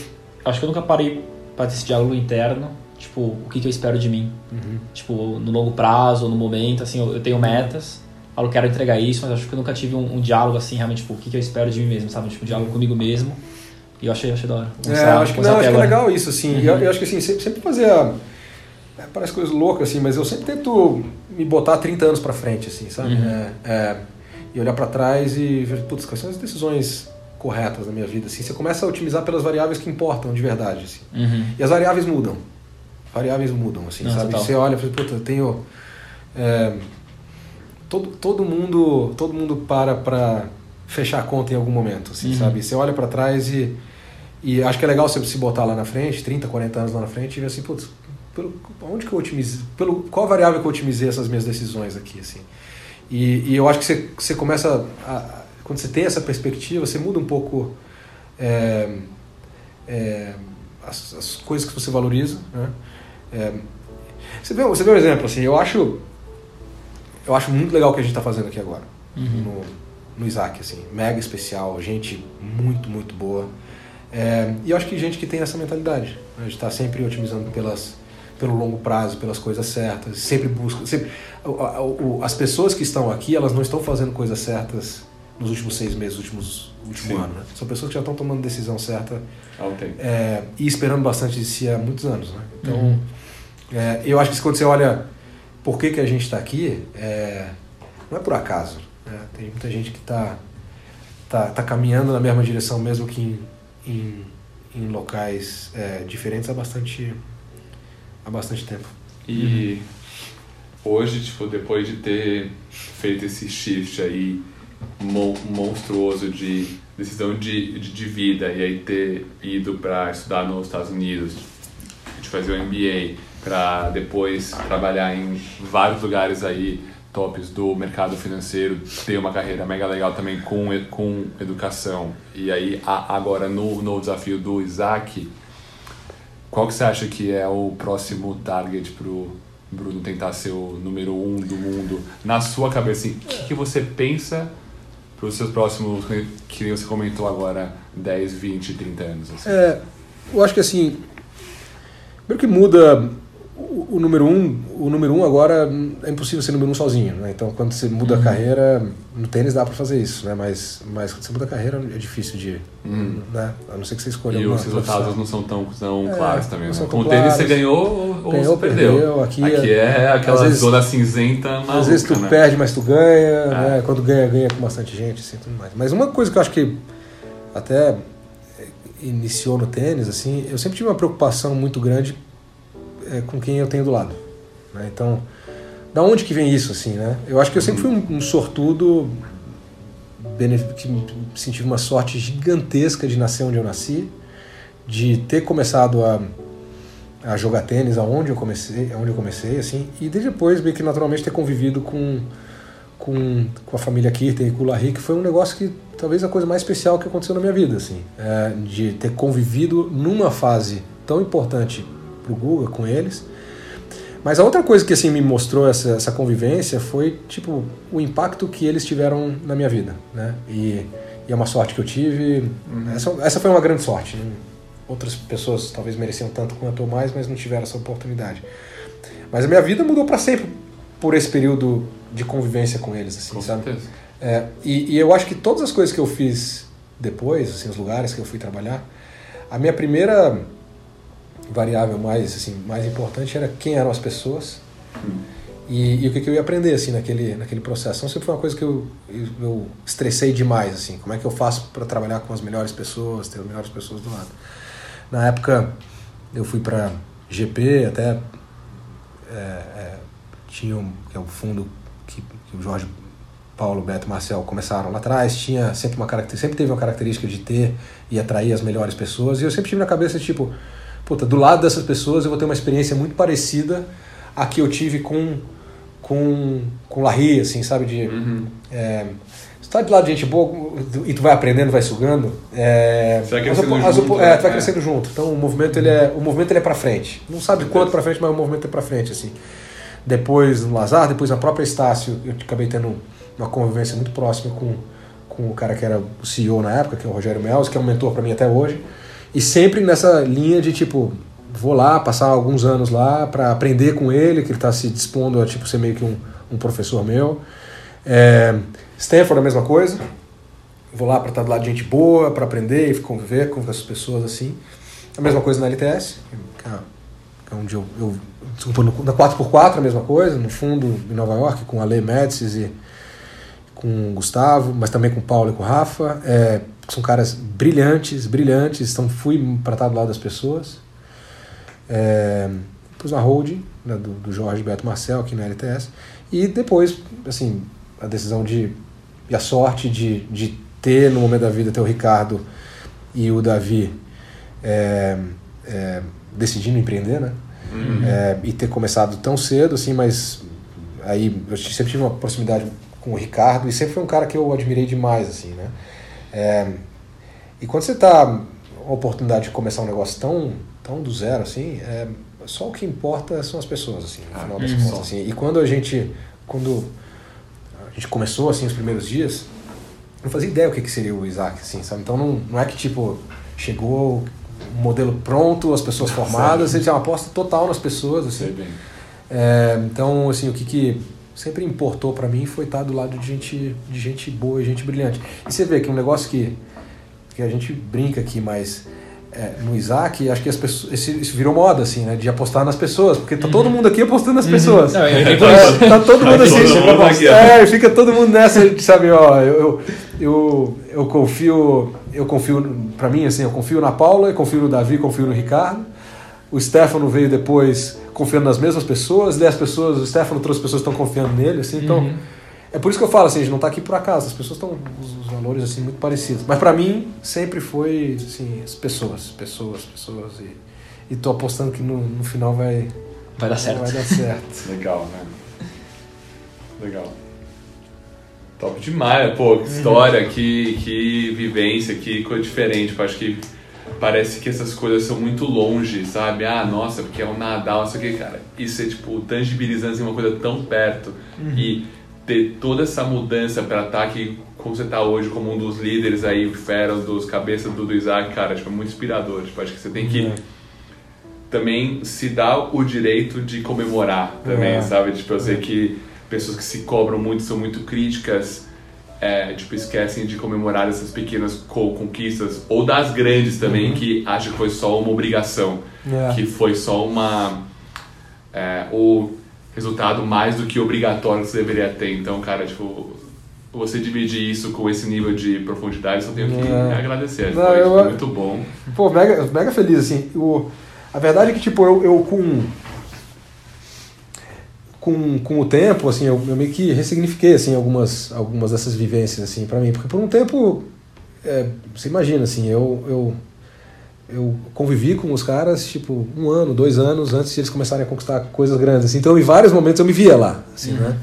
Acho que eu nunca parei para esse diálogo interno, tipo, o que, que eu espero de mim. Uhum. Tipo, no longo prazo, no momento, assim, eu, eu tenho metas, falo, quero entregar isso, mas acho que eu nunca tive um, um diálogo assim, realmente, tipo, o que, que eu espero de mim mesmo, sabe? Tipo, um diálogo comigo mesmo. E eu achei, achei da hora.
é, acho que, não, acho que é legal isso, assim. Uhum. Eu, eu, acho que assim, sempre, sempre fazer a é, parece coisa louca, assim, mas eu sempre tento me botar 30 anos para frente, assim, sabe? Uhum. É, é, e olhar para trás e ver, putz, quais são as decisões corretas na minha vida, assim. Você começa a otimizar pelas variáveis que importam de verdade, assim. Uhum. E as variáveis mudam. Variáveis mudam, assim, Não, sabe? Total. Você olha e fala, puta, eu tenho... É, todo, todo mundo todo mundo para para fechar a conta em algum momento, assim, uhum. sabe? Você olha para trás e... E acho que é legal você se botar lá na frente, 30, 40 anos lá na frente, e ver assim, putz, pelo onde que eu otimizei, pelo qual variável que eu otimizei essas minhas decisões aqui assim. E, e eu acho que você, você começa a, quando você tem essa perspectiva, você muda um pouco é, é, as, as, coisas que você valoriza, né? É, você vê, você vê um exemplo assim, eu acho eu acho muito legal o que a gente está fazendo aqui agora. no, no Isaac, assim, mega especial, gente muito, muito boa. É, e eu acho que gente que tem essa mentalidade, né, de estar sempre otimizando pelas, pelo longo prazo, pelas coisas certas, sempre busca. Sempre, o, o, as pessoas que estão aqui, elas não estão fazendo coisas certas nos últimos seis meses, últimos último Sim. ano. Né? São pessoas que já estão tomando decisão certa é, e esperando bastante de si há muitos anos. Né? Então, uhum. É, eu acho que quando você olha por que, que a gente está aqui, é, não é por acaso. Né? Tem muita gente que está tá, tá caminhando na mesma direção, mesmo que em em, em locais é, diferentes há bastante, há bastante tempo.
E hoje, tipo, depois de ter feito esse shift aí monstruoso de decisão de, de, de vida e aí ter ido para estudar nos Estados Unidos, de fazer o MBA, para depois trabalhar em vários lugares aí tops do mercado financeiro, ter uma carreira mega legal também com, com educação. E aí, agora no, no desafio do Isaac, qual que você acha que é o próximo target pro Bruno tentar ser o número um do mundo? Na sua cabeça, assim, o que, que você pensa para os seus próximos, que você comentou agora, 10, 20, 30 anos? Assim?
É, eu acho que assim, primeiro que muda o, o, número um, o número um agora é impossível ser número um sozinho, né? Então quando você muda uhum. a carreira, no tênis dá para fazer isso, né? Mas, mas quando você muda a carreira é difícil de, uhum. né? A não ser que você escolha
E os resultados não são tão, tão é, claros também, né? Com o tênis você ganhou ou ganhou, você perdeu. perdeu.
Aqui,
Aqui é, é aquela vezes, zona cinzenta maluca,
Às vezes tu
né?
perde, mas tu ganha, é. né? Quando ganha, ganha com bastante gente, assim, tudo mais. Mas uma coisa que eu acho que até iniciou no tênis, assim, eu sempre tive uma preocupação muito grande é, com quem eu tenho do lado. Né? Então, da onde que vem isso, assim, né? Eu acho que eu sempre fui um, um sortudo que senti uma sorte gigantesca de nascer onde eu nasci, de ter começado a, a jogar tênis aonde eu comecei, aonde eu comecei, assim, e de depois meio que naturalmente ter convivido com com, com a família Kirten e com o Larry, que foi um negócio que talvez a coisa mais especial que aconteceu na minha vida, assim, é, de ter convivido numa fase tão importante pro Guga com eles. Mas a outra coisa que assim me mostrou essa, essa convivência foi tipo o impacto que eles tiveram na minha vida, né? E, e é uma sorte que eu tive. Uhum. Essa, essa foi uma grande sorte. Né? Outras pessoas talvez mereciam tanto quanto eu mais, mas não tiveram essa oportunidade. Mas a minha vida mudou para sempre por esse período de convivência com eles, assim,
com
sabe?
Certeza.
É, e, e eu acho que todas as coisas que eu fiz depois, assim, os lugares que eu fui trabalhar, a minha primeira variável mais assim mais importante era quem eram as pessoas. Hum. e, e, o que, que, eu ia aprender assim naquele naquele processo. Então sempre foi uma coisa que eu, eu, eu estressei demais assim. Como é que eu faço para trabalhar com as melhores pessoas ter as melhores pessoas do lado? Na época eu fui para GP até é, é, tinha um, que é um fundo que, que o Jorge Paulo, Beto Marcel começaram lá atrás, tinha sempre uma sempre teve uma característica de ter e atrair as melhores pessoas, e eu sempre tive na cabeça tipo, puta, do lado dessas pessoas eu vou ter uma experiência muito parecida a que eu tive com com com Larry, assim, sabe de uhum. é, tá do lado de gente boa e tu vai aprendendo, vai sugando. É,
você vai crescendo as, junto. As,
é, tu vai é. crescendo junto. Então o movimento ele é o movimento ele é para frente. Não sabe quanto para frente, mas o movimento é para frente assim. Depois no Lazar, depois na própria Estácio, eu acabei tendo uma convivência muito próxima com com o cara que era o CEO na época, que é o Rogério Melos, que é um mentor para mim até hoje. E sempre nessa linha de tipo, vou lá, passar alguns anos lá para aprender com ele, que ele está se dispondo a tipo, ser meio que um, um professor meu. É, Stanford a mesma coisa. Vou lá para estar do lado de gente boa, para aprender e conviver com essas pessoas assim. A mesma coisa na LTS, que é onde eu, eu desculpa, na 4x4 a mesma coisa, no fundo em Nova York, com a Lei Médicis e com o Gustavo, mas também com o Paulo e com o Rafa. É, são caras brilhantes, brilhantes, então fui para estar do lado das pessoas. É, depois na holding, né, do, do Jorge Beto Marcel, aqui na LTS. E depois, assim, a decisão de. e a sorte de, de ter no momento da vida ter o Ricardo e o Davi é, é, decidindo empreender, né? Uhum. É, e ter começado tão cedo, assim, mas aí eu sempre tive uma proximidade com o Ricardo e sempre foi um cara que eu admirei demais, assim, né? É, e quando você está a oportunidade de começar um negócio tão, tão do zero assim, é, só o que importa são as pessoas, assim, no ah, final das contas. Assim. E quando a gente, quando a gente começou assim os primeiros dias, não fazia ideia o que, que seria o Isaac, assim, sabe? Então não, não é que tipo chegou um modelo pronto, as pessoas formadas, ele tinha uma aposta total nas pessoas, assim. É, então, assim, o que, que sempre importou para mim foi estar do lado de gente, de gente boa e gente brilhante. E você vê que um negócio que, que a gente brinca aqui, mas é, no Isaac, acho que as pessoas, isso virou moda, assim, né? De apostar nas pessoas, porque tá uhum. todo mundo aqui apostando nas uhum. pessoas. Não, é, é, tá todo mundo assim, todo mundo é, fica todo mundo nessa, sabe, ó, eu, eu, eu confio, eu confio, para mim, assim, eu confio na Paula, eu confio no Davi, confio no Ricardo. O Stefano veio depois confiando nas mesmas pessoas, e as pessoas, o Stefano trouxe pessoas que estão confiando nele, assim, então. Uhum. É por isso que eu falo assim, a gente não está aqui por acaso, as pessoas estão os, os, valores assim muito parecidos. Mas para mim sempre foi assim, as pessoas, pessoas, pessoas e e tô apostando que no, no final vai
vai dar certo.
Vai dar certo.
Legal, né? Legal. Top demais, pô, que história, uhum. que, que vivência, que coisa diferente. Eu acho que parece que essas coisas são muito longe, sabe? Ah, nossa, porque é um Nadal, não sei o que, cara. Isso é tipo tangibilizando assim, uma coisa tão perto. Uhum. E ter toda essa mudança para estar tá aqui como você está hoje como um dos líderes aí, fera, dos cabeças do, do Isaac, cara, tipo, é muito inspirador. Tipo, acho que você tem que uhum. também se dar o direito de comemorar também, é. sabe? Tipo, eu sei é. que pessoas que se cobram muito são muito críticas, é, tipo, esquecem de comemorar essas pequenas conquistas, ou das grandes também, uhum. que acham que foi só uma obrigação, é. que foi só uma... É, ou resultado mais do que obrigatório que você deveria ter. Então, cara, tipo, você dividir isso com esse nível de profundidade, só tenho que é. agradecer. Não, foi eu, muito bom.
Pô, mega, mega feliz, assim. O, a verdade é que, tipo, eu, eu com, com, com o tempo, assim, eu, eu meio que ressignifiquei, assim, algumas, algumas dessas vivências, assim, para mim. Porque por um tempo, é, você imagina, assim, eu, eu eu convivi com os caras, tipo, um ano, dois anos antes de eles começarem a conquistar coisas grandes. Assim. Então, em vários momentos eu me via lá, assim, uhum. né?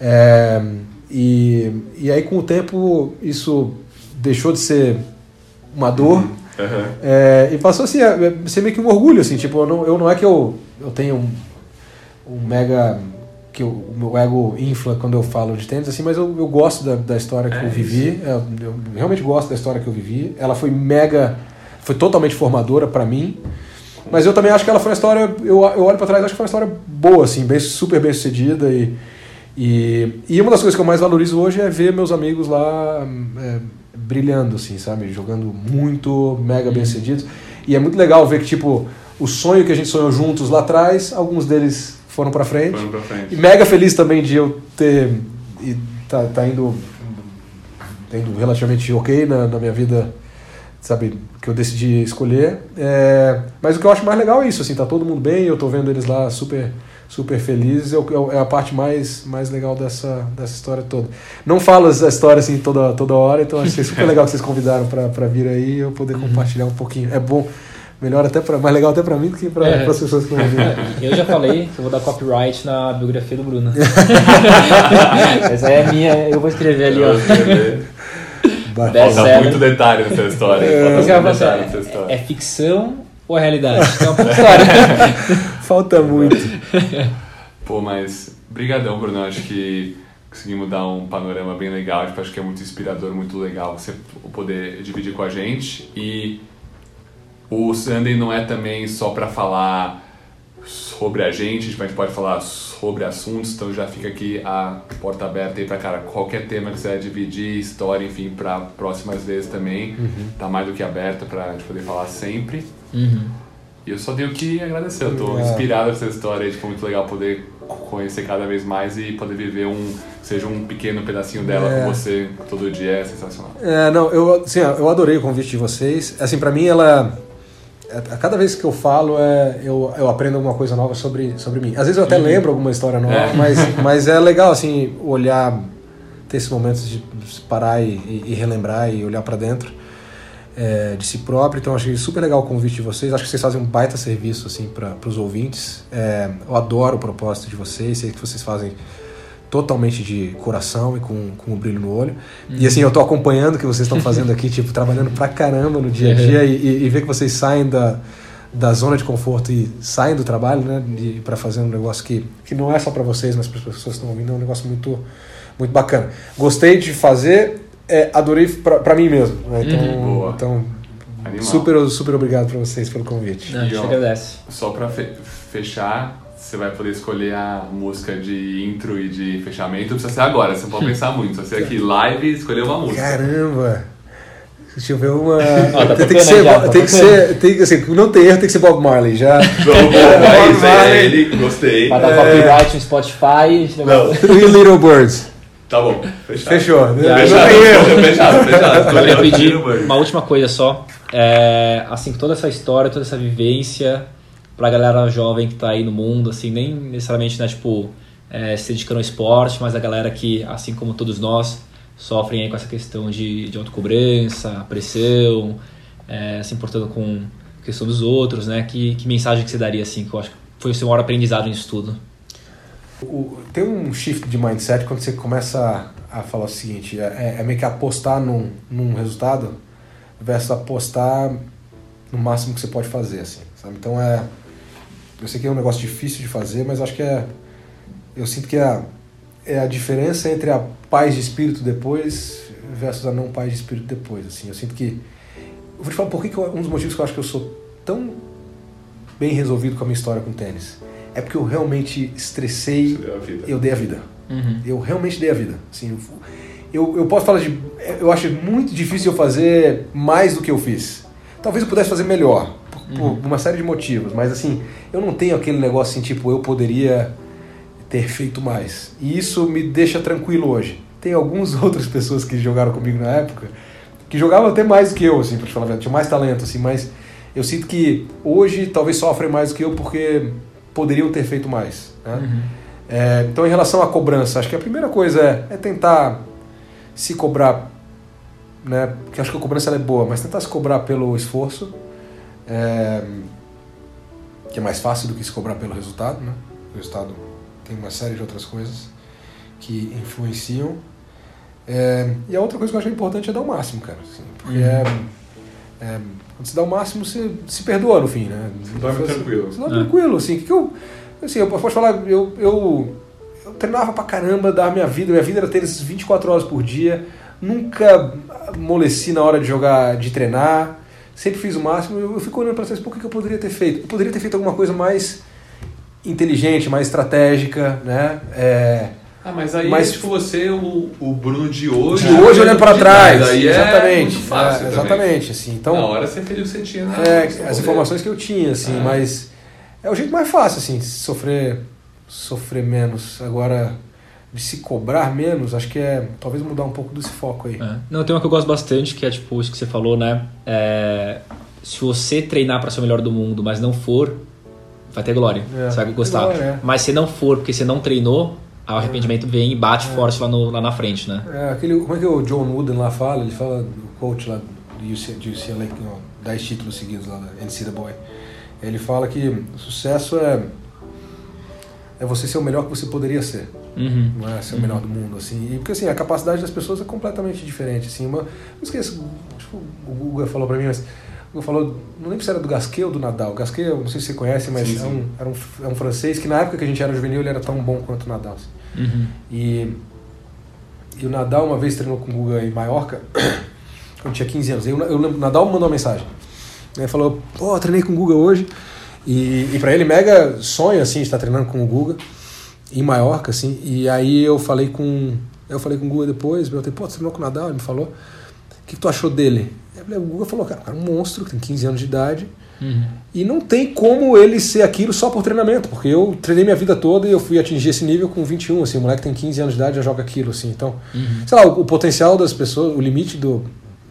É, e, e aí, com o tempo, isso deixou de ser uma dor uhum. É, e passou assim, a ser meio que um orgulho, assim, tipo, eu não, eu não é que eu, eu tenho um, mega que o meu ego infla quando eu falo de tênis, assim, mas eu, eu gosto da, da história que é eu vivi, eu, eu, realmente gosto da história que eu vivi. Ela foi mega foi totalmente formadora para mim. Mas eu também acho que ela foi uma história, eu, eu olho para trás, acho que foi uma história boa, assim, bem, super bem sucedida. E, e, e uma das coisas que eu mais valorizo hoje é ver meus amigos lá é, brilhando, assim, sabe? Jogando muito, mega bem sucedidos. E é muito legal ver que, tipo, o sonho que a gente sonhou juntos lá atrás, alguns deles foram para frente.
Foram pra frente.
E mega feliz também de eu ter. E tá, tá indo, tá indo relativamente ok na, na minha vida sabe, que eu decidi escolher. É, mas o que eu acho mais legal é isso, assim, tá todo mundo bem, eu tô vendo eles lá super super felizes, é, é a parte mais, mais legal dessa, dessa história toda. Não falo essa história assim toda, toda hora, então acho que é super legal que vocês convidaram para vir aí e eu poder uhum. compartilhar um pouquinho. É bom, melhor até para mais legal até para mim do que para é. as pessoas que estão ouvindo.
Eu já falei que eu vou dar copyright na biografia do Bruno. Essa é minha, eu vou escrever ali, ó.
Falta muito detalhe nessa história. É, Falta muito detalhe
nessa história. É ficção ou é realidade? É uma história.
Falta muito.
Pô, mas brigadão, Bruno. Acho que conseguimos dar um panorama bem legal. Tipo, acho que é muito inspirador, muito legal você poder dividir com a gente. E o Sunday não é também só para falar sobre a gente, a gente pode falar sobre assuntos, então já fica aqui a porta aberta aí para cara, qualquer tema que você dividir, história, enfim, para próximas vezes também, uhum. tá mais do que aberta para a gente poder falar sempre.
Uhum.
E eu só tenho que agradecer, eu tô é. inspirado essa história, tipo, muito legal poder conhecer cada vez mais e poder viver um, seja um pequeno pedacinho dela é. com você todo dia, é sensacional.
É, não, eu, assim, eu adorei o convite de vocês, assim, para mim ela a cada vez que eu falo, é, eu, eu aprendo alguma coisa nova sobre, sobre mim. Às vezes eu até uhum. lembro alguma história nova, é. mas, mas é legal, assim, olhar, ter esses momentos de parar e, e relembrar e olhar para dentro é, de si próprio. Então, achei super legal o convite de vocês. Acho que vocês fazem um baita serviço, assim, para os ouvintes. É, eu adoro o propósito de vocês, sei que vocês fazem totalmente de coração e com, com um brilho no olho. Uhum. E assim, eu tô acompanhando o que vocês estão fazendo aqui, tipo, trabalhando pra caramba no dia a dia uhum. e, e, ver que vocês saem da, da zona de conforto e saem do trabalho, né, para fazer um negócio que, que não é só para vocês, mas para as pessoas que estão ouvindo, é um negócio muito muito bacana. Gostei de fazer, é, adorei pra, pra mim mesmo. né? Então,
Uhum. Boa.
então
Animal.
super, super obrigado pra vocês pelo convite.
Não, a gente
E, ó,
agradece.
Só pra fe- fechar, você vai poder escolher a música de intro e de fechamento. Não precisa ser agora, você não pode pensar muito. Só ser aqui live e escolher uma música.
Caramba! Deixa eu ver uma.
tá
tem, que ser,
já, tá
tem que ser. Tem que, assim, não tem erro, tem que ser Bob Marley. Já.
Vamos, é
Vai.
é ele, gostei.
Vai dar copyright no Spotify.
Não,
Three Little Birds.
tá bom, fechado.
Fechou. Não
Já,
tem
Fechado,
erro.
fechado, fechado.
Eu queria pedir uma última coisa só. É, assim, toda essa história, toda essa vivência pra galera jovem que tá aí no mundo, assim, nem necessariamente, né, tipo, é, se dedicando ao esporte, mas a galera que, assim como todos nós, sofrem aí com essa questão de, de autocobrança, pressão, é, se importando com a questão dos outros, né? Que, que mensagem que você daria, assim, que eu acho que foi o seu maior aprendizado nisso tudo?
O- tem um shift de mindset quando você começa a, falar o seguinte: é, é meio que apostar num, num resultado versus apostar no máximo que você pode fazer, assim, sabe? Então é. Eu sei que é um negócio difícil de fazer, mas acho que é. Eu sinto que é a, é a diferença entre a paz de espírito depois versus a não paz de espírito depois, assim. Eu sinto que. Eu vou te falar por que que eu- um dos motivos que eu acho que eu sou tão bem resolvido com a minha história com o tênis. É porque eu realmente estressei
Deu a vida.
eu dei a vida.
Uhum.
Eu realmente dei a vida. Assim, eu, eu, eu posso falar de. Eu acho muito difícil eu fazer mais do que eu fiz. Talvez eu pudesse fazer melhor, por, por uma série de motivos, mas assim, eu não tenho aquele negócio assim, tipo, eu poderia ter feito mais. E isso me deixa tranquilo hoje. Tem algumas outras pessoas que jogaram comigo na época que jogavam até mais do que eu, assim, pra te falar a verdade, tinha mais talento, assim, mas eu sinto que hoje talvez sofrem mais do que eu porque poderiam ter feito mais. Né? É, então, em relação à cobrança, acho que a primeira coisa é, é tentar se cobrar, né? Porque acho que a cobrança é boa, mas tentar se cobrar pelo esforço, é, que é mais fácil do que se cobrar pelo resultado, né? O resultado tem uma série de outras coisas que influenciam. É, e a outra coisa que eu acho importante é dar o máximo, cara. assim, porque é, é, quando você dá o máximo, você se perdoa no fim, né?
dorme
Você-
tranquilo.
Você dorme
É.
tranquilo, assim. Que que eu, assim, eu posso falar, eu, eu, eu treinava pra caramba, dava minha vida, minha vida era tênis 24 horas por dia, nunca amoleci na hora de jogar, de treinar, sempre fiz o máximo. Eu, eu fico olhando pra trás, por que, que eu poderia ter feito? Eu poderia ter feito alguma coisa mais inteligente, mais estratégica, né? É,
Ah, mas aí
Mas-
é tipo você, o, o Bruno de hoje.
de hoje olhando pra
de
trás,
Aí é
exatamente,
muito fácil
é, exatamente, assim. Então,
Na hora você fez o que você tinha.
É,
no seu
as
poder.
informações que eu tinha, assim,
Ah.
mas é o jeito mais fácil, assim, sofrer, sofrer menos. Agora, de se cobrar menos, acho que é talvez mudar um pouco desse foco aí.
É. Não, tem uma que eu gosto bastante, que é tipo isso que você falou, né? É, se você treinar para ser o melhor do mundo, mas não for, vai ter glória.
É,
você vai gostar.
glória, é.
Mas se não for, porque você não treinou, o arrependimento vem e bate forte lá, no, lá na frente, né?
É, aquele, como é que o John Wooden lá fala? Ele fala, o coach lá do UCLA, de UCLA que ganhou 10 títulos seguidos lá da NCAA. Ele fala que sucesso é, é você ser o melhor que você poderia ser.
Uhum.
não é ser o melhor do mundo, assim. E, porque assim, a capacidade das pessoas é completamente diferente, assim. Uma, não esqueço, acho que o Guga falou pra mim, mas Guga falou, não lembro se era do Gasquet ou do Nadal. Gasquet, não sei se você conhece, mas
Sim,
é,
sim.
um, era, um, é um francês que na época que a gente era juvenil ele era tão bom quanto o Nadal. assim.
Uhum.
E, e o Nadal uma vez treinou com o Guga em Maiorca, quando tinha 15 anos. Eu, eu lembro, o Nadal me mandou uma mensagem. Ele falou, pô, treinei com o Guga hoje. E, e pra ele, mega sonho, assim, de estar treinando com o Guga em Maiorca, assim. E aí eu falei com. Eu falei com o Guga depois, perguntei, pô, você treinou com o Nadal? Ele me falou. O que, que tu achou dele? Falei, o Guga falou, cara, o cara é um monstro, tem 15 anos de idade.
Uhum.
E não tem como ele ser aquilo só por treinamento, porque eu treinei minha vida toda e eu fui atingir esse nível com 21, assim, o moleque tem 15 anos de idade já joga aquilo, assim, então,
Uhum.
sei lá, o, o potencial das pessoas, o limite do,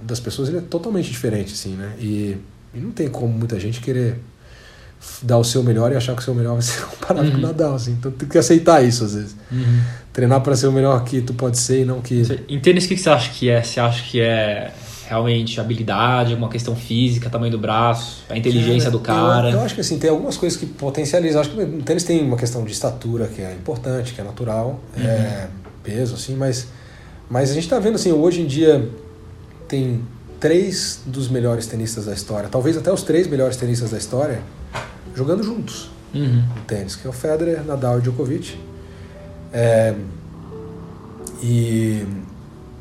das pessoas, ele é totalmente diferente, assim, né, e, e não tem como muita gente querer dar o seu melhor e achar que o seu melhor vai ser comparado com o
Uhum.
Nadal, assim, então tem que aceitar isso, às vezes,
Uhum.
treinar para ser o melhor que tu pode ser e não que...
Em tênis, o que você acha que é? Você acha que é realmente habilidade, alguma questão física, tamanho do braço, a inteligência do cara?
Eu, eu acho que assim, tem algumas coisas que potencializam. Acho que no tênis tem uma questão de estatura que é importante, que é natural, é, peso, assim, mas, mas a gente está vendo assim, hoje em dia tem três dos melhores tenistas da história, talvez até os três melhores tenistas da história, jogando juntos
Uhum.
no tênis, que é o Federer, Nadal e Djokovic. É, E,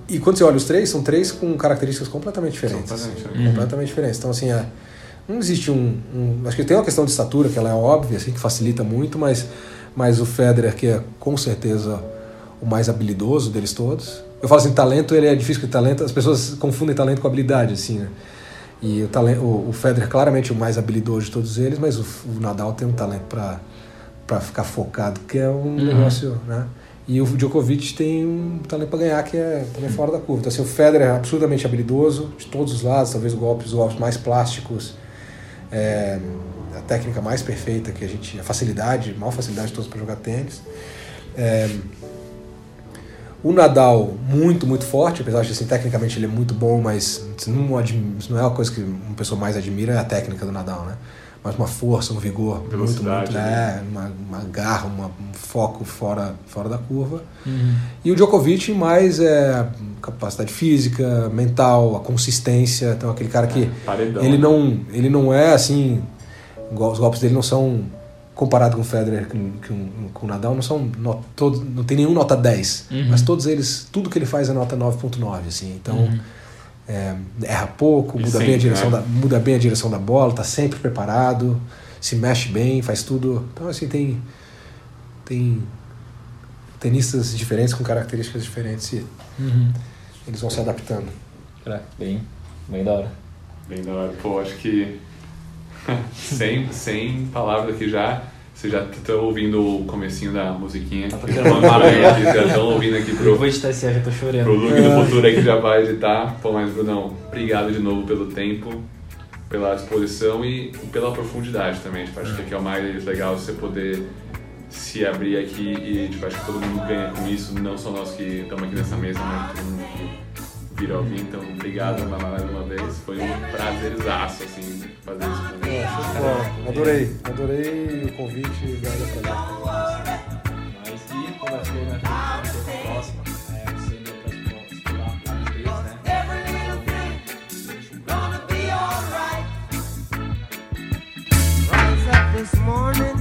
e quando você olha os três, são três com características completamente diferentes.
Completamente,
assim,
né?
completamente diferentes. Então, assim, é, não existe um, um- Acho que tem uma questão de estatura, que ela é óbvia, assim, que facilita muito, mas, mas o Federer, que é com certeza o mais habilidoso deles todos. Eu falo assim, talento, ele é difícil, porque talento, as pessoas confundem talento com habilidade, assim, né? E o, talento, o, o Federer é claramente o mais habilidoso de todos eles, mas o, o Nadal tem um talento para para ficar focado, que é um negócio, né? E o Djokovic tem um talento para ganhar que é também fora da curva. Então, assim, o Federer é absurdamente habilidoso de todos os lados, talvez os golpes, os golpes mais plásticos, é, a técnica mais perfeita que a gente, a facilidade, a maior facilidade de todos para jogar tênis. É, o Nadal muito, muito forte, apesar de assim, tecnicamente ele é muito bom, mas isso não, não é uma coisa que uma pessoa mais admira, é a técnica do Nadal, né? Mas uma força, um vigor muito,
Velocidade,
muito,
né?
é, uma, uma garra, uma- um foco fora, fora da curva.
Uhum.
E o Djokovic mais é capacidade física, mental, a consistência, então aquele cara que
Paredão.
ele
né?
não, ele não é assim, os golpes dele não são comparado com o Federer, com, com, com o Nadal, não são no, todo, não tem nenhum nota 10,
Uhum.
mas todos eles, tudo que ele faz é nota 9.9, assim. Então,
Uhum.
é, erra pouco, muda bem a direção
né?
da muda bem a direção da bola, tá sempre preparado, se mexe bem, faz tudo. Então assim tem tem tenistas diferentes com características diferentes e
Uhum.
eles vão se adaptando.
Cara, bem, bem da hora.
Bem da hora. Pô, acho que sem, sem palavras aqui já. Vocês já estão ouvindo o comecinho da musiquinha.
Tá tocando.
eu já estão ouvindo aqui
Eu
pro,
vou editar esse eu tô chorando.
pro Luke do futuro aí que já vai editar. Pô, mas Brunão, obrigado de novo pelo tempo, pela disposição e pela profundidade também. Tipo, acho que aqui é o mais legal você poder se abrir aqui e tipo, acho que todo mundo ganha com isso, não só nós que estamos aqui nessa mesa, mas todo mundo que vira ouvir. Então, obrigado mais uma vez. Foi um prazerzaço, assim, fazer isso com você.
adorei, adorei o convite da pra
Mas e como vai ser, né? A próxima, é, pra deles, né?
This morning